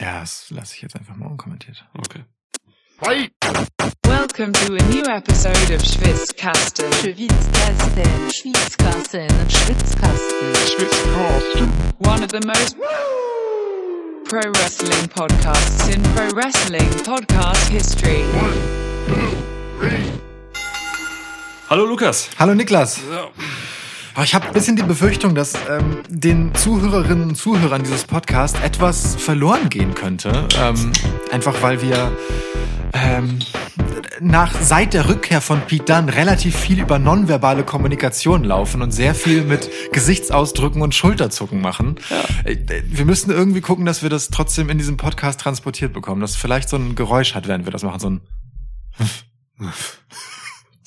Ja, das lasse ich jetzt einfach mal unkommentiert. Okay. Welcome to a new episode of Schwitzkasten. Schwitzkasten, Schwitzkasten, Schwitzkasten. One of the most pro wrestling podcasts in pro wrestling podcast history. Hallo Lukas. Hallo Niklas. Aber ich habe ein bisschen die Befürchtung, dass ähm, den Zuhörerinnen und Zuhörern dieses Podcasts etwas verloren gehen könnte. Ähm, einfach weil wir ähm, nach seit der Rückkehr von Pete Dunne relativ viel über nonverbale Kommunikation laufen und sehr viel mit Gesichtsausdrücken und Schulterzucken machen. Äh, Wir müssen irgendwie gucken, dass wir das trotzdem in diesem Podcast transportiert bekommen, dass vielleicht so ein Geräusch hat, während wir das machen, so ein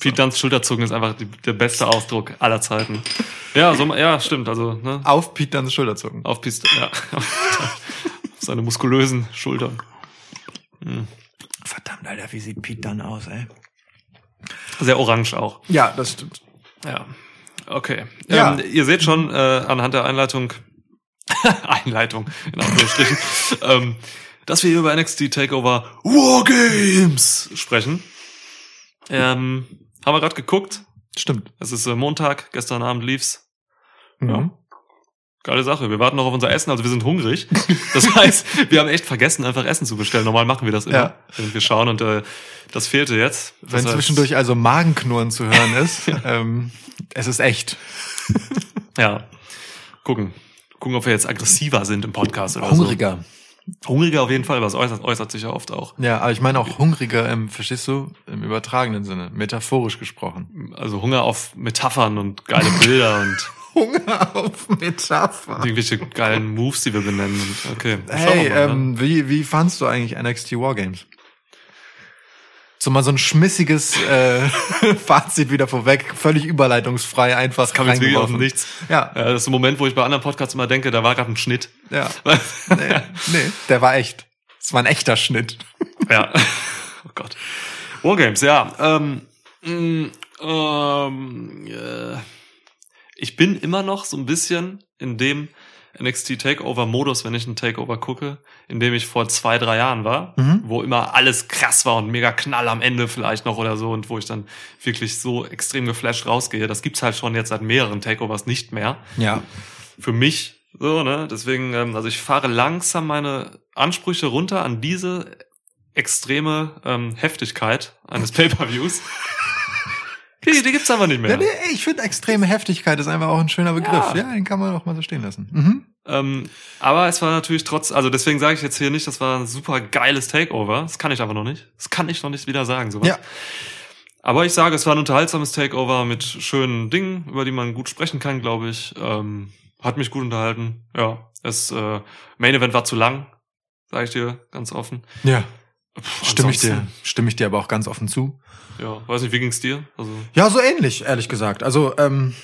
Pete Dunns Schulterzucken ist einfach die, der beste Ausdruck aller Zeiten. Ja, so, ja, stimmt. Also ne, auf Pete Dunnes Schulterzucken. auf Piste, ja. auf seine muskulösen Schultern. Verdammt, Alter, wie sieht Pete Dunne aus, ey? Sehr orange auch. Ja, das stimmt. Ja. Okay. Ja. Ähm, ihr seht schon äh, anhand der Einleitung, Einleitung in Anführungsstrichen, ähm, dass wir hier über NXT Takeover Wargames sprechen. Ähm, haben wir gerade geguckt. Stimmt. Es ist äh, Montag, gestern Abend lief's. Mhm. Geile Sache. Wir warten noch auf unser Essen, also wir sind hungrig. Das heißt, wir haben echt vergessen, einfach Essen zu bestellen. Normal machen wir das immer. Ja. Wenn wir schauen und äh, das fehlte jetzt. Das Wenn heißt, zwischendurch also Magenknurren zu hören ist, ähm, es ist echt. Ja. Gucken. Gucken, ob wir jetzt aggressiver sind im Podcast oder Hungriger. so. Hungriger auf jeden Fall, was äußert, äußert sich ja oft auch. Ja, aber ich meine auch hungriger, im, verstehst du, im übertragenen Sinne, metaphorisch gesprochen. Also Hunger auf Metaphern und geile Bilder und Hunger auf Metapher. irgendwelche geilen Moves, die wir benennen. Okay. Hey, mal, ne? ähm, wie, wie fandst du eigentlich NXT Wargames? So mal so ein schmissiges äh, Fazit wieder vorweg, völlig überleitungsfrei einfach Kam jetzt wirklich aus dem Nichts. Ja, Ja, das ist ein Moment, wo ich bei anderen Podcasts immer denke, da war gerade ein Schnitt. ja. Nee, nee, der war echt. Es war ein echter Schnitt. Ja. Oh Gott. Wargames, ja. Ähm, mh, ähm, äh, ich bin immer noch so ein bisschen in dem NXT Takeover Modus, wenn ich einen Takeover gucke, in dem ich vor zwei, drei Jahren war, Mhm. wo immer alles krass war und mega Knall am Ende vielleicht noch oder so und wo ich dann wirklich so extrem geflasht rausgehe. Das gibt's halt schon jetzt seit mehreren Takeovers nicht mehr Ja. für mich so, ne? Deswegen, ähm, also ich fahre langsam meine Ansprüche runter an diese extreme ähm, Heftigkeit eines Pay-per-Views. Die, die gibt's einfach nicht mehr. nee, ich finde extreme Heftigkeit ist einfach auch ein schöner Begriff. Ja. Ja, den kann man auch mal so stehen lassen. Mhm. Ähm, aber es war natürlich trotz, also deswegen sage ich jetzt hier nicht, das war ein super geiles Takeover. Das kann ich aber noch nicht. Das kann ich noch nicht wieder sagen, sowas. Ja. Aber ich sage, es war ein unterhaltsames Takeover mit schönen Dingen, über die man gut sprechen kann, glaube ich. Ähm, hat mich gut unterhalten. Ja, das äh, Main Event war zu lang, sage ich dir ganz offen. Ja. Pff, Stimme ich dir, stimme ich dir aber auch ganz offen zu. Ja, weiß nicht, wie ging's dir? Also Ja, so ähnlich, ehrlich gesagt. Also, ähm,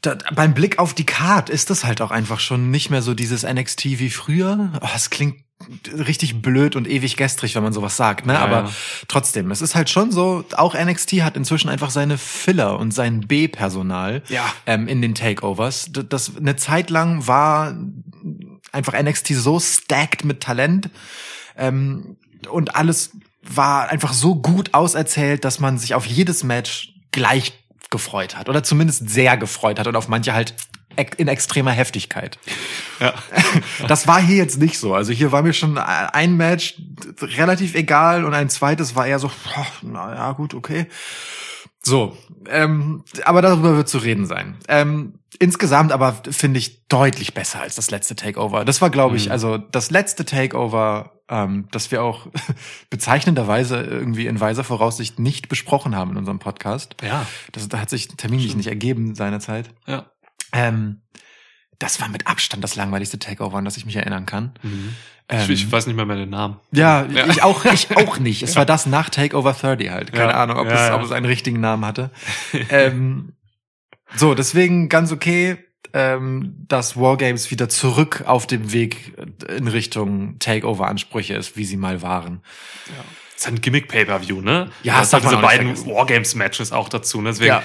da, beim Blick auf die Card ist das halt auch einfach schon nicht mehr so dieses NXT wie früher. Oh, es klingt richtig blöd und ewig gestrig, wenn man sowas sagt, ne? Ja, Aber ja. trotzdem, es ist halt schon so, auch NXT hat inzwischen einfach seine Filler und sein B-Personal Ja. ähm, in den Takeovers. D- Das eine Zeit lang war einfach NXT so stacked mit Talent ähm, und alles war einfach so gut auserzählt, dass man sich auf jedes Match gleich gefreut hat oder zumindest sehr gefreut hat und auf manche halt in extremer Heftigkeit. ja. Das war hier jetzt nicht so. Also hier war mir schon ein Match relativ egal und ein zweites war eher so, boah, na ja, gut, okay. So, ähm, aber darüber wird zu reden sein. Ähm, insgesamt aber finde ich deutlich besser als das letzte Takeover. Das war, glaube ich, Mhm. also das letzte Takeover, ähm, das wir auch bezeichnenderweise irgendwie in weiser Voraussicht nicht besprochen haben in unserem Podcast. Ja. Das, da hat sich terminlich nicht ergeben seinerzeit. Ja. Ähm, das war mit Abstand das langweiligste Takeover, an das ich mich erinnern kann. Mhm. Ähm, ich, ich weiß nicht mehr mehr den Namen. ja, Ja. ich auch, ich auch nicht. Es war das nach Takeover 30 halt. Keine Ja. Ahnung, ob, Ja, es, ob es einen richtigen Namen hatte. ähm, so, deswegen ganz okay, ähm, dass Wargames wieder zurück auf dem Weg in Richtung Takeover-Ansprüche ist, wie sie mal waren. Ja. Das ist ein Gimmick Pay-Per-View, ne? Ja, das das hat diese beiden. Wargames-Matches auch dazu. Ne? Deswegen, Ja.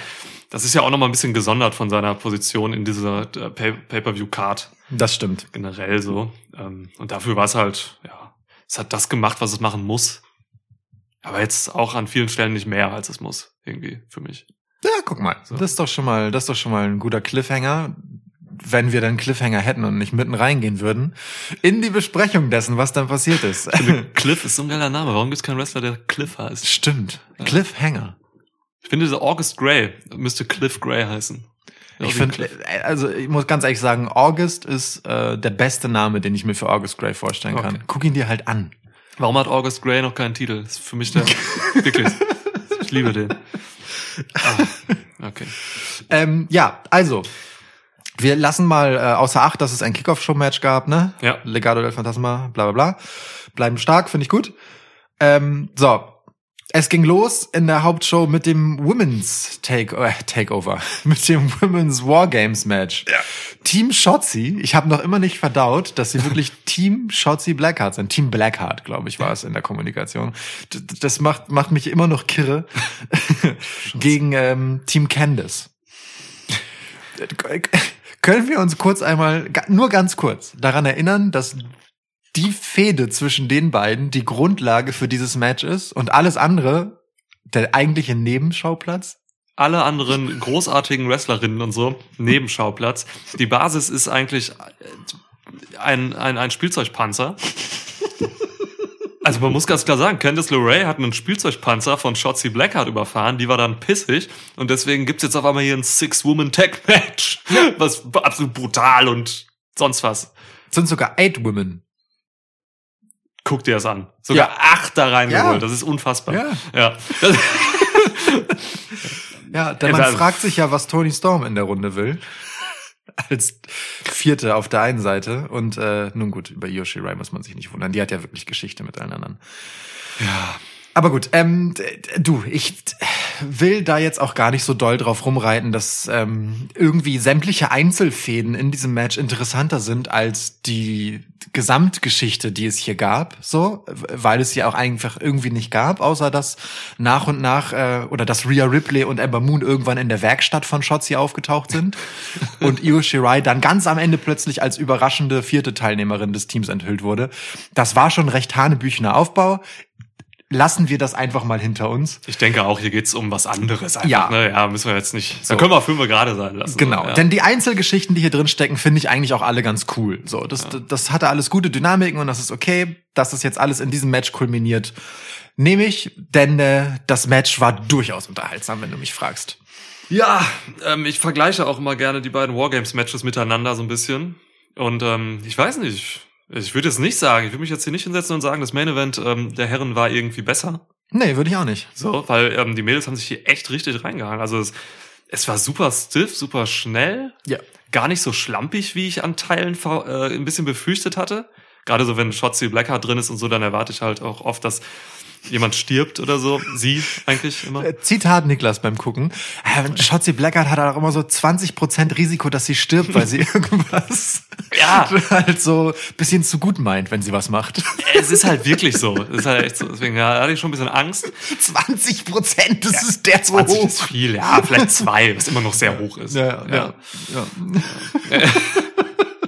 das ist ja auch nochmal ein bisschen gesondert von seiner Position in dieser äh, Pay- Pay-Per-View-Card Das stimmt. generell so. Ähm, und dafür war es halt, ja, es hat das gemacht, was es machen muss. Aber jetzt auch an vielen Stellen nicht mehr, als es muss, irgendwie, für mich. Ja, guck mal. So. Das ist doch schon mal, das ist doch schon mal ein guter Cliffhanger. Wenn wir dann Cliffhanger hätten und nicht mitten reingehen würden, in die Besprechung dessen, was dann passiert ist. Cliff ist so ein geiler Name. Warum gibt es keinen Wrestler, der Cliff heißt? Stimmt. Cliffhanger. Ich finde, dieser August Gray müsste Cliff Gray heißen. Ich finde, also ich muss ganz ehrlich sagen, August ist äh, der beste Name, den ich mir für August Gray vorstellen kann. Okay. Guck ihn dir halt an. Warum hat August Gray noch keinen Titel? Das ist für mich der, wirklich. Ich liebe den. Ah, okay. Ähm, ja, also wir lassen mal äh, außer Acht, dass es ein Kickoff-Show-Match gab, ne? Ja. Legado del Fantasma, bla bla bla. Bleiben stark, finde ich gut. Ähm, so, es ging los in der Hauptshow mit dem Women's Take äh, Takeover, mit dem Women's Wargames Match. Ja. Team Shotzi, ich habe noch immer nicht verdaut, dass sie wirklich Team Shotzi Blackheart sind. Team Blackheart, glaube ich, war es in der Kommunikation. D das macht macht mich immer noch kirre gegen ähm, Team Candice. Können wir uns kurz einmal, nur ganz kurz, daran erinnern, dass die Fehde zwischen den beiden die Grundlage für dieses Match ist und alles andere der eigentliche Nebenschauplatz? Alle anderen großartigen Wrestlerinnen und so, Nebenschauplatz. Die Basis ist eigentlich äh, ein, ein, ein Spielzeugpanzer. Also man muss ganz klar sagen, Candice LeRae hat einen Spielzeugpanzer von Shotzi Blackheart überfahren, die war dann pissig und deswegen gibt's jetzt auf einmal hier ein Six-Woman-Tag-Match, was absolut brutal und sonst was. Es sind sogar eight women. Guck dir das an. Sogar Ja. acht da reingeholt, Ja. das ist unfassbar. Ja. ja. Ja, denn man da- fragt sich ja, was Tony Storm in der Runde will. Als Vierte auf der einen Seite. Und äh, nun gut, über Yoshi Rai muss man sich nicht wundern. Die hat ja wirklich Geschichte mit allen anderen. ja. Aber gut, ähm, du, ich will da jetzt auch gar nicht so doll drauf rumreiten, dass ähm, irgendwie sämtliche Einzelfäden in diesem Match interessanter sind als die Gesamtgeschichte, die es hier gab, so, weil es sie auch einfach irgendwie nicht gab, außer dass nach und nach äh, oder dass Rhea Ripley und Ember Moon irgendwann in der Werkstatt von Shotzi aufgetaucht sind und Io Shirai dann ganz am Ende plötzlich als überraschende vierte Teilnehmerin des Teams enthüllt wurde. Das war schon recht hanebüchener Aufbau lassen wir das einfach mal hinter uns. Ich denke auch, hier geht's um was anderes einfach. Ja. Ne? ja müssen wir jetzt nicht. So. Da können wir fünf gerade sein lassen. Genau, Ja. denn die Einzelgeschichten, die hier drin stecken, finde ich eigentlich auch alle ganz cool. So, das, das hatte alles gute Dynamiken und das ist okay, dass das jetzt alles in diesem Match kulminiert. Nehme ich, denn äh, das Match war durchaus unterhaltsam, wenn du mich fragst. Ja, ähm, ich vergleiche auch immer gerne die beiden Wargames-Matches miteinander so ein bisschen. Und ähm, ich weiß nicht, ich würde jetzt nicht sagen, ich würde mich jetzt hier nicht hinsetzen und sagen, das Main Event ähm, der Herren war irgendwie besser. Nee, würde ich auch nicht. So, weil ähm, die Mädels haben sich hier echt richtig reingehangen. Also es, es war super stiff, super schnell. Ja. Gar nicht so schlampig, wie ich an Teilen äh, ein bisschen befürchtet hatte. Gerade so, wenn Shotzi Blackheart drin ist und so, dann erwarte ich halt auch oft, dass jemand stirbt oder so. Sie eigentlich immer. Äh, Zitat Niklas beim Gucken. Äh, Shotzi Blackheart hat auch immer so 20% Risiko, dass sie stirbt, weil sie irgendwas Ja. halt so bisschen zu gut meint, wenn sie was macht. Es ist halt wirklich so. Es ist halt echt so. Deswegen ja, da hatte ich schon ein bisschen Angst. 20%, das ist der 20 ist viel, ja, vielleicht zwei, was immer noch sehr hoch ist. Ja, ja, ja.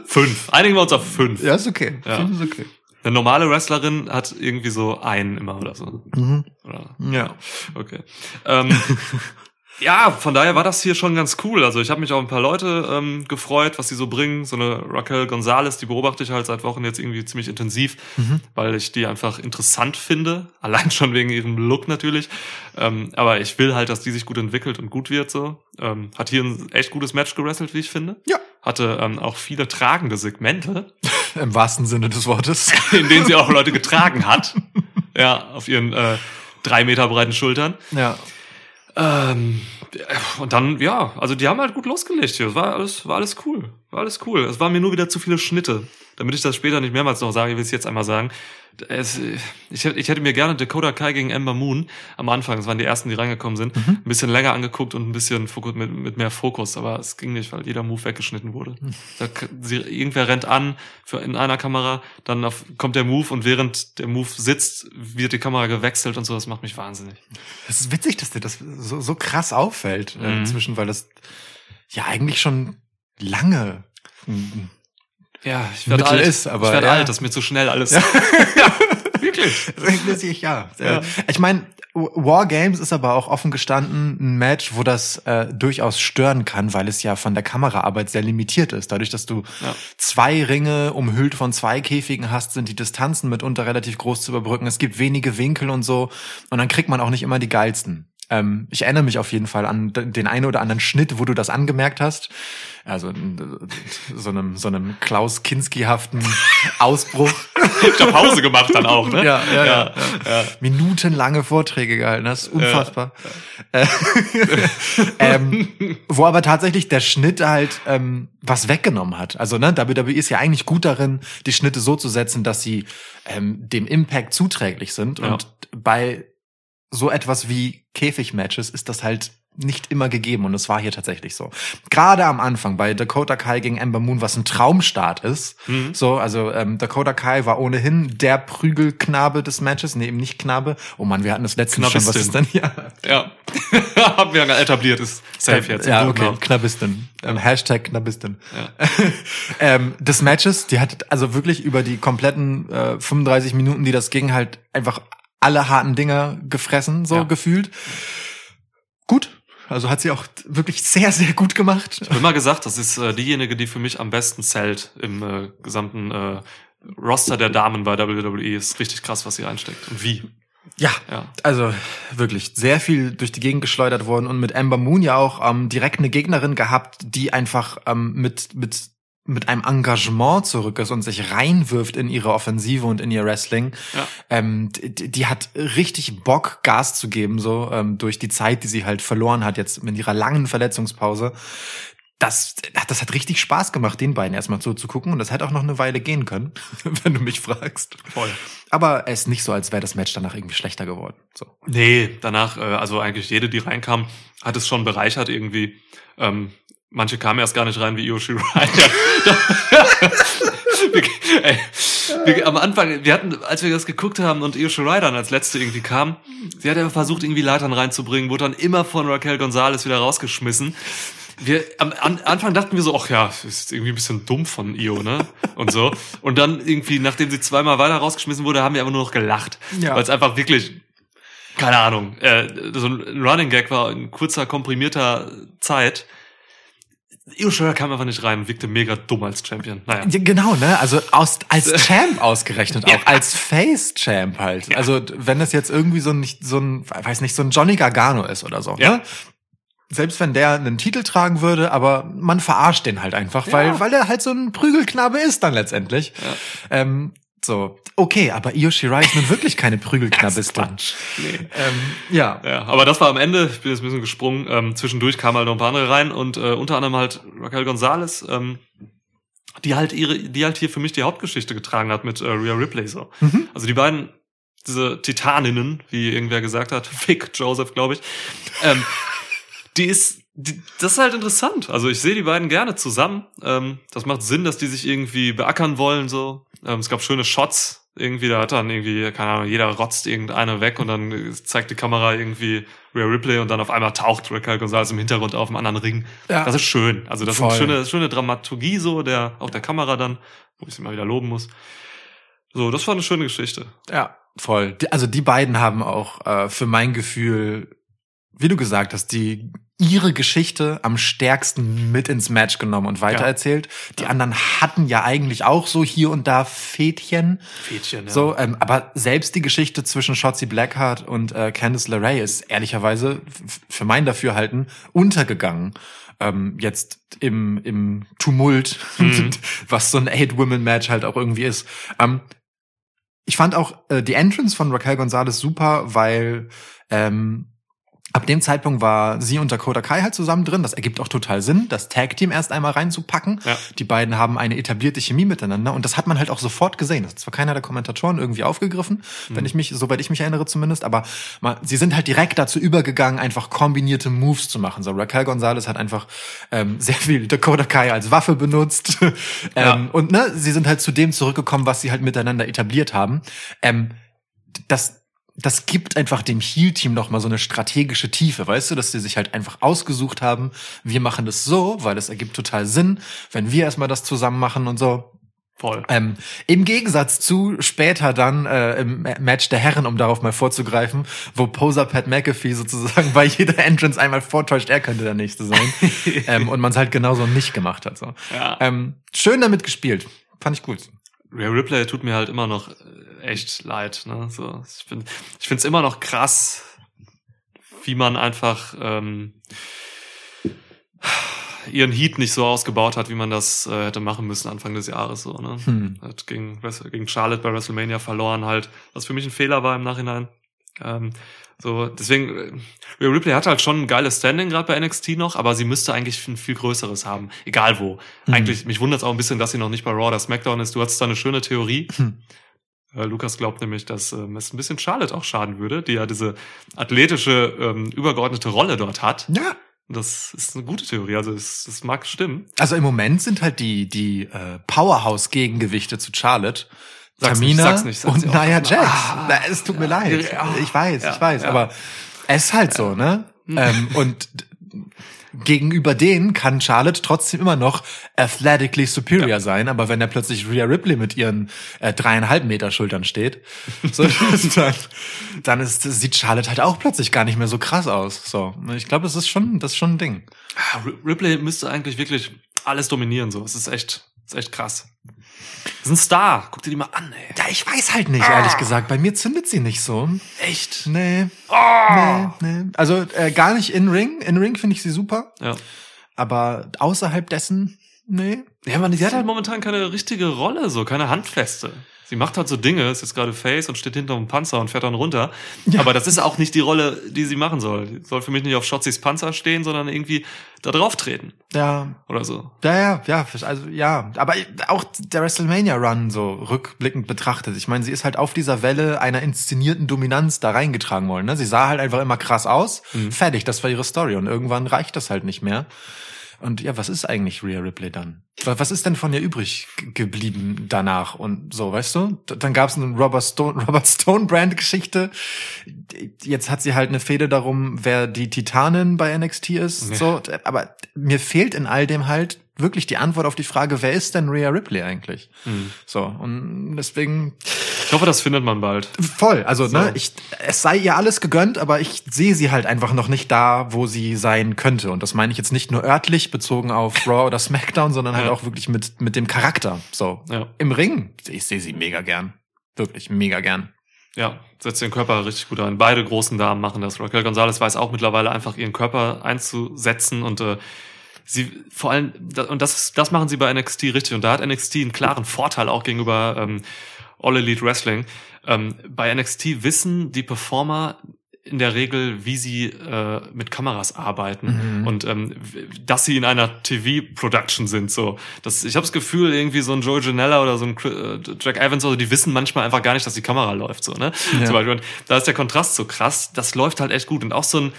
Fünf. Einigen wir uns auf fünf. Ja, ist okay. Ja. Finde ich okay. Eine normale Wrestlerin hat irgendwie so einen immer oder so. Mhm. Oder? Ja. Okay. Ähm, ja, von daher war das hier schon ganz cool. Also ich habe mich auch ein paar Leute ähm, gefreut, was sie so bringen. So eine Raquel Gonzalez, die beobachte ich halt seit Wochen jetzt irgendwie ziemlich intensiv, weil ich die einfach interessant finde. Allein schon wegen ihrem Look natürlich. Ähm, aber ich will halt, dass die sich gut entwickelt und gut wird. So ähm, Hat hier ein echt gutes Match gewrestelt, wie ich finde. Ja. Hatte ähm, auch viele tragende Segmente, Im wahrsten Sinne des Wortes. in denen sie auch Leute getragen hat. ja, auf ihren äh, drei Meter breiten Schultern. Ja. Ähm, und dann, ja, also die haben halt gut losgelegt hier. Es war alles, war alles cool. war alles cool. Es waren mir nur wieder zu viele Schnitte. Damit ich das später nicht mehrmals noch sage, will ich es jetzt einmal sagen. Es, ich, hätte- ich hätte mir gerne Dakota Kai gegen Ember Moon am Anfang, das waren die ersten, die reingekommen sind, ein bisschen länger angeguckt und ein bisschen Fokus, mit, mit mehr Fokus. Aber es ging nicht, weil jeder Move weggeschnitten wurde. Da, k- sie, irgendwer rennt an für, in einer Kamera, dann auf, kommt der Move und während der Move sitzt, wird die Kamera gewechselt und so. Das macht mich wahnsinnig. Das ist witzig, dass dir das so, so krass auffällt äh, Mhm. inzwischen, weil das ja eigentlich schon lange mm, Ja, ich werde alt. ist, aber ich werde ja. alt, das ist mir zu schnell alles. Wirklich. Wirklich, ja. Ja. Ich meine, War Games ist aber auch offen gestanden ein Match, wo das äh, durchaus stören kann, weil es ja von der Kameraarbeit sehr limitiert ist. Dadurch, dass du Ja. zwei Ringe umhüllt von zwei Käfigen hast, sind die Distanzen mitunter relativ groß zu überbrücken. Es gibt wenige Winkel und so. Und dann kriegt man auch nicht immer die geilsten. Ähm, ich erinnere mich auf jeden Fall an den einen oder anderen Schnitt, wo du das angemerkt hast. Also so einem, so einem Klaus Kinski-haften Ausbruch. Ich hab Pause gemacht dann auch, ne? Ja, ja, ja. ja. Minutenlange Vorträge gehalten. Das ist unfassbar. Äh, ähm, wo aber tatsächlich der Schnitt halt ähm, was weggenommen hat. Also ne, WWE ist ja eigentlich gut darin, die Schnitte so zu setzen, dass sie ähm, dem Impact zuträglich sind. Ja. Und bei so etwas wie Käfigmatches ist das halt nicht immer gegeben und es war hier tatsächlich so. Gerade am Anfang bei Dakota Kai gegen Ember Moon, was ein Traumstart ist. Mhm. So, also ähm, Dakota Kai war ohnehin der Prügelknabe des Matches, nee, eben nicht Knabe. Oh man, wir hatten das letztens schon, was ist denn hier? Ja. Haben wir etabliert, ist safe jetzt. Ja, okay, Guten Knabistin. Ähm, Hashtag Knabistin. Ja. ähm, des Matches, die hat also wirklich über die kompletten äh, 35 Minuten, die das ging, halt einfach alle harten Dinger gefressen, so Ja. gefühlt. Gut. Also hat sie auch wirklich sehr, sehr gut gemacht. Ich hab immer gesagt, das ist äh, diejenige, die für mich am besten zählt im äh, gesamten äh, Roster der Damen bei WWE. Ist richtig krass, was sie reinsteckt. Und wie. Ja, Ja. also wirklich sehr viel durch die Gegend geschleudert worden und mit Amber Moon ja auch ähm, direkt eine Gegnerin gehabt, die einfach ähm, mit mit mit einem Engagement zurück ist und sich reinwirft in ihre Offensive und in ihr Wrestling. Ja. Ähm, die, die hat richtig Bock, Gas zu geben, so ähm, durch die Zeit, die sie halt verloren hat jetzt mit ihrer langen Verletzungspause. Das, das hat richtig Spaß gemacht, den beiden erstmal zuzugucken und das hätte auch noch eine Weile gehen können, wenn du mich fragst. Voll. Aber es ist nicht so, als wäre das Match danach irgendwie schlechter geworden. So. Nee, danach, äh, also eigentlich jede, die reinkam, hat es schon bereichert irgendwie. Ähm, manche kamen erst gar nicht rein wie Io Shirai. wir, ey, wir, am Anfang, wir hatten, als wir das geguckt haben und Io Shirai dann als letzte irgendwie kam, sie hat ja versucht, irgendwie Leitern reinzubringen, wurde dann immer von Raquel Gonzalez wieder rausgeschmissen. Wir, am an, Anfang dachten wir so, ach ja, das ist irgendwie ein bisschen dumm von Io, ne? Und so. Und dann irgendwie, nachdem sie zweimal weiter rausgeschmissen wurde, haben wir aber nur noch gelacht. Ja. Weil es einfach wirklich, keine Ahnung, äh, so ein Running Gag war in kurzer, komprimierter Zeit. Io Shirai kam einfach nicht rein und wirkte mega dumm als Champion. Naja. Ja, genau, ne? Also aus, als Champ ausgerechnet auch, Ja. als Face-Champ halt. Also wenn das jetzt irgendwie so ein, nicht so ein, weiß nicht, so ein Johnny Gargano ist oder so, Ja. ne? Selbst wenn der einen Titel tragen würde, aber man verarscht den halt einfach, weil, Ja. weil er halt so ein Prügelknabe ist dann letztendlich. Ähm, so, okay, aber Io Shirai ist nun wirklich keine Prügelknabistin. Quatsch. Nee. ähm, ja. Ja, aber das war am Ende, ich bin jetzt ein bisschen gesprungen, ähm, zwischendurch kamen halt noch ein paar andere rein und äh, unter anderem halt Raquel Gonzalez, ähm, die halt ihre, die halt hier für mich die Hauptgeschichte getragen hat mit äh, Rhea Ripley so. Mhm. Also die beiden, diese Titaninnen, wie irgendwer gesagt hat, Fick Joseph, glaube ich, ähm, die ist, das ist halt interessant. Also ich sehe die beiden gerne zusammen. Ähm, das macht Sinn, dass die sich irgendwie beackern wollen so. Ähm, es gab schöne Shots. Irgendwie, da hat dann irgendwie, keine Ahnung, jeder rotzt irgendeine weg und dann zeigt die Kamera irgendwie Rhea Ripley und dann auf einmal taucht Raquel Gonzalez im Hintergrund auf einem anderen Ring. Ja. Das ist schön. Also das Voll. ist eine schöne, schöne Dramaturgie so, der, auch der Kamera dann, wo ich sie mal wieder loben muss. So, das war eine schöne Geschichte. Ja, voll. Also die beiden haben auch äh, für mein Gefühl, wie du gesagt hast, die ihre Geschichte am stärksten mit ins Match genommen und weitererzählt. Die anderen hatten ja eigentlich auch so hier und da Fädchen. Fädchen, ja. So, ähm, aber selbst die Geschichte zwischen Shotzi Blackheart und äh, Candice LeRae ist ehrlicherweise für mein Dafürhalten untergegangen. Ähm, jetzt im, im Tumult, Mhm. was so ein Eight-Women-Match halt auch irgendwie ist. Ähm, ich fand auch äh, die Entrance von Raquel Gonzalez super, weil ähm, Ab dem Zeitpunkt war sie und Dakota Kai halt zusammen drin. Das ergibt auch total Sinn, das Tag-Team erst einmal reinzupacken. Ja. Die beiden haben eine etablierte Chemie miteinander und das hat man halt auch sofort gesehen. Das hat zwar keiner der Kommentatoren irgendwie aufgegriffen, wenn ich mich, soweit ich mich erinnere zumindest, aber man, sie sind halt direkt dazu übergegangen, einfach kombinierte Moves zu machen. So Raquel Gonzalez hat einfach ähm, sehr viel Dakota Kai als Waffe benutzt. ähm, Ja. Und ne, sie sind halt zu dem zurückgekommen, was sie halt miteinander etabliert haben. Ähm, das das gibt einfach dem Heal-Team noch mal so eine strategische Tiefe, weißt du, dass die sich halt einfach ausgesucht haben, wir machen das so, weil es ergibt total Sinn, wenn wir erstmal das zusammen machen und so. Voll. Ähm, Im Gegensatz zu später dann äh, im Ma- Match der Herren, um darauf mal vorzugreifen, wo Poser Pat McAfee sozusagen bei jeder Entrance einmal vortäuscht, er könnte der Nächste sein. ähm, und man es halt genauso nicht gemacht hat. So. Ja. Ähm, schön damit gespielt. Fand ich gut. Rhea Ripley tut mir halt immer noch äh, echt leid. Ne? So, ich finde ich finde es immer noch krass, wie man einfach ähm, ihren Heat nicht so ausgebaut hat, wie man das äh, hätte machen müssen Anfang des Jahres. So, ne? Hm. Hat gegen, gegen Charlotte bei WrestleMania verloren halt, was für mich ein Fehler war im Nachhinein. Ähm, so, deswegen, äh, Rhea Ripley hat halt schon ein geiles Standing gerade bei NXT noch, aber sie müsste eigentlich ein viel größeres haben. Egal wo. Mhm. Eigentlich, mich wundert es auch ein bisschen, dass sie noch nicht bei Raw oder SmackDown ist. Du hattest da eine schöne Theorie. Hm. Äh, Lukas glaubt nämlich, dass ähm, es ein bisschen Charlotte auch schaden würde, die ja diese athletische, ähm, übergeordnete Rolle dort hat. Ja. Das ist eine gute Theorie, also es, es mag stimmen. Also im Moment sind halt die, die äh, Powerhouse-Gegengewichte zu Charlotte. Sag's nicht, Tamina sag's nicht, sag's und nicht. Nia Oh, Jax. ah, Na, es tut mir leid. ja. Ich weiß, Ja, ich weiß. ja. Aber es ist halt so, ne? ähm, und gegenüber denen kann Charlotte trotzdem immer noch athletically superior sein. Aber wenn da plötzlich Rhea Ripley mit ihren äh, dreieinhalb Meter Schultern steht, so, dann, dann ist, sieht Charlotte halt auch plötzlich gar nicht mehr so krass aus. So, ich glaube, das ist schon, das ist schon ein Ding. Ah, Ripley müsste eigentlich wirklich alles dominieren, so. Es ist echt, es ist echt krass. Das ist ein Star. Guck dir die mal an, ey. Ja, ich weiß halt nicht, ehrlich gesagt. Bei mir zündet sie nicht so. Echt? Nee. Nee, nee. Also äh, gar nicht in Ring. In Ring finde ich sie super. Ja. Aber außerhalb dessen, nee. Ja, man, sie hat halt momentan keine richtige Rolle, so, keine Handfeste. Sie macht halt so Dinge, ist jetzt gerade Face und steht hinter einem Panzer und fährt dann runter. Aber das ist auch nicht die Rolle, die sie machen soll. Die soll für mich nicht auf Shotzys Panzer stehen, sondern irgendwie da drauf treten. Ja, Oder so. ja, ja, ja, also ja. Aber auch der WrestleMania Run so rückblickend betrachtet. Ich meine, sie ist halt auf dieser Welle einer inszenierten Dominanz da reingetragen worden. Ne? Sie sah halt einfach immer krass aus. Fertig, das war ihre Story. Und irgendwann reicht das halt nicht mehr. Und ja, was ist eigentlich Rhea Ripley dann? Wa- Was ist denn von ihr übrig geblieben danach und so, weißt du? Dann gab es eine Robert Stone, Robert Stone Brand Geschichte. Jetzt hat sie halt eine Fehde darum, wer die Titanin bei NXT ist. Ja. So, aber mir fehlt in all dem halt wirklich die Antwort auf die Frage, wer ist denn Rhea Ripley eigentlich? So und deswegen Ich hoffe, das findet man bald. voll. Also So. ne, ich es sei ihr alles gegönnt, aber ich sehe sie halt einfach noch nicht da, wo sie sein könnte. Und das meine ich jetzt nicht nur örtlich bezogen auf Raw oder SmackDown, sondern halt Ja. auch wirklich mit mit dem Charakter. So Ja. im Ring, ich sehe sie mega gern, wirklich mega gern. Ja, setzt den Körper richtig gut ein. Beide großen Damen machen das. Raquel Gonzalez weiß auch mittlerweile einfach ihren Körper einzusetzen und äh, sie vor allem und das das machen sie bei NXT richtig und da hat NXT einen klaren Vorteil auch gegenüber ähm, All Elite Wrestling. Ähm, bei NXT wissen die Performer in der Regel, wie sie äh, mit Kameras arbeiten Mhm. und ähm, dass sie in einer TV-Production sind. So, das, ich habe das Gefühl, irgendwie so ein Joe Janella oder so ein äh, Jack Evans, also die wissen manchmal einfach gar nicht, dass die Kamera läuft. So, ne? Ja. Zum Beispiel. Und da ist der Kontrast so krass. Das läuft halt echt gut und auch so ein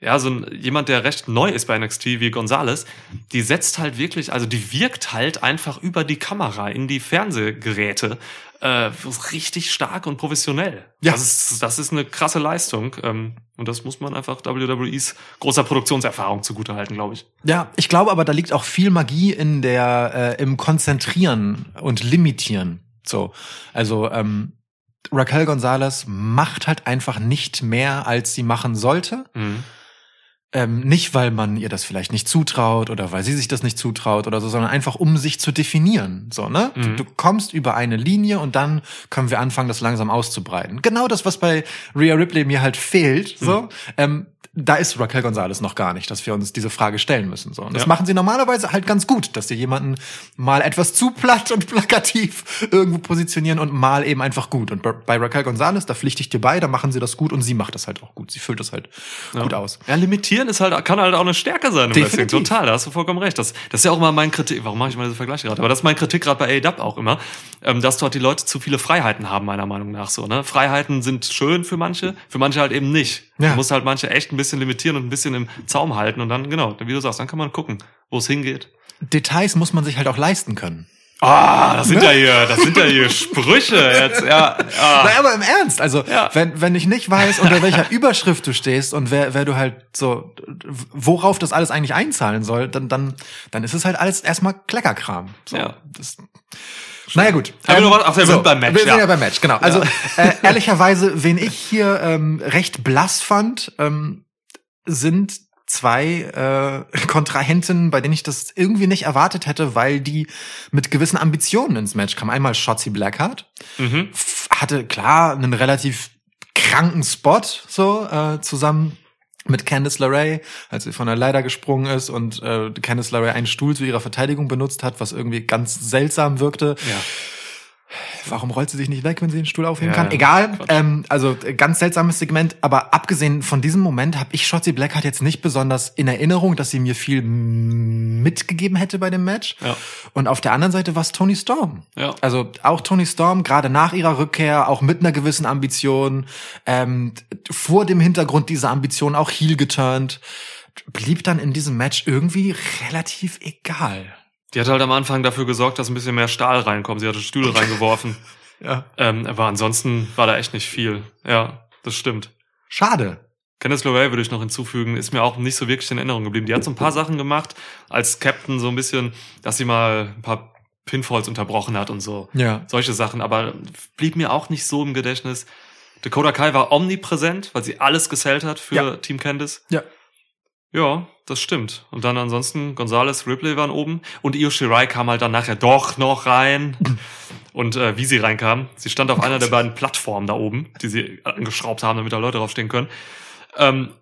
ja, so ein, jemand, der recht neu ist bei NXT, wie Gonzales, die setzt halt wirklich, also die wirkt halt einfach über die Kamera in die Fernsehgeräte äh, richtig stark und professionell. Ja. Das ist, das ist eine krasse Leistung. Ähm, und das muss man einfach WWEs großer Produktionserfahrung zugutehalten, glaube ich. Ja, ich glaube aber, da liegt auch viel Magie in der äh, im Konzentrieren und Limitieren. So, also ähm, Raquel Gonzalez macht halt einfach nicht mehr, als sie machen sollte. Mhm. Ähm, nicht, weil man ihr das vielleicht nicht zutraut oder weil sie sich das nicht zutraut oder so, sondern einfach um sich zu definieren. So, ne? Du, Mhm. du kommst über eine Linie und dann können wir anfangen, das langsam auszubreiten. Genau das, was bei Rhea Ripley mir halt fehlt. So, Mhm. ähm, da ist Raquel Gonzalez noch gar nicht, dass wir uns diese Frage stellen müssen. So. Und das Ja. machen sie normalerweise halt ganz gut, dass sie jemanden mal etwas zu platt und plakativ irgendwo positionieren und mal eben einfach gut. Und bei- Raquel Gonzalez, da pflichte ich dir bei, da machen sie das gut und sie macht das halt auch gut. Sie füllt das halt gut aus. Ja, limitieren ist halt, kann halt auch eine Stärke sein im Wrestling. Definitiv. Total, da hast du vollkommen recht. Das, das ist ja auch immer mein Kritik. Warum mache ich mal diese Vergleiche gerade? Aber das ist mein Kritik gerade bei AEW auch immer, ähm, dass dort die Leute zu viele Freiheiten haben, meiner Meinung nach so. Ne? Freiheiten sind schön für manche, für manche halt eben nicht. Ja. Du musst halt manche echt ein bisschen limitieren und ein bisschen im Zaum halten und dann, genau, wie du sagst, dann kann man gucken, wo es hingeht. Details muss man sich halt auch leisten können. Ah, das sind ja hier, das sind ja hier Sprüche jetzt, ja. ja. Naja, aber im Ernst, also Ja. wenn, wenn ich nicht weiß, unter welcher Überschrift du stehst und wer, wer du halt so, worauf das alles eigentlich einzahlen soll, dann, dann, dann ist es halt alles erstmal Kleckerkram. So, Ja. Das, naja gut. Ähm, du warst- ach, wir sind beim Match, Wir sind ja. ja beim Match, genau. Also äh, ehrlicherweise, wen ich hier ähm, recht blass fand, ähm, sind zwei äh, Kontrahenten, bei denen ich das irgendwie nicht erwartet hätte, weil die mit gewissen Ambitionen ins Match kamen. Einmal Shotzi Blackheart, Mhm. hatte klar einen relativ kranken Spot so äh, zusammen mit Candice LeRae, als sie von der Leiter gesprungen ist und äh, Candice LeRae einen Stuhl zu ihrer Verteidigung benutzt hat, was irgendwie ganz seltsam wirkte. Ja. Warum rollt sie sich nicht weg, wenn sie den Stuhl aufheben Ja, kann? Egal. Ähm, also äh, ganz seltsames Segment. Aber abgesehen von diesem Moment habe ich Shotzi Blackheart jetzt nicht besonders in Erinnerung, dass sie mir viel mitgegeben hätte bei dem Match. Ja. Und auf der anderen Seite war es Tony Storm. Ja. Also auch Tony Storm, gerade nach ihrer Rückkehr, auch mit einer gewissen Ambition, ähm, vor dem Hintergrund dieser Ambition auch heel geturnt, blieb dann in diesem Match irgendwie relativ egal. Die hat halt am Anfang dafür gesorgt, dass ein bisschen mehr Stahl reinkommt. Sie hatte Stühle reingeworfen. Ja. Ähm, aber ansonsten war da echt nicht viel. Ja, das stimmt. Schade. Candice LeRae würde ich noch hinzufügen, ist mir auch nicht so wirklich in Erinnerung geblieben. Die hat so ein paar Sachen gemacht als Captain, so ein bisschen, dass sie mal ein paar Pinfalls unterbrochen hat und so. Ja. Solche Sachen, aber blieb mir auch nicht so im Gedächtnis. Dakota Kai war omnipräsent, weil sie alles gesellt hat für Ja. Team Candice. Ja. Ja, das stimmt. Und dann ansonsten Gonzalez, Ripley waren oben und Io Shirai kam halt dann nachher doch noch rein. Und äh, wie sie reinkam, sie stand auf einer der beiden Plattformen da oben, die sie angeschraubt haben, damit da Leute draufstehen können. Ähm,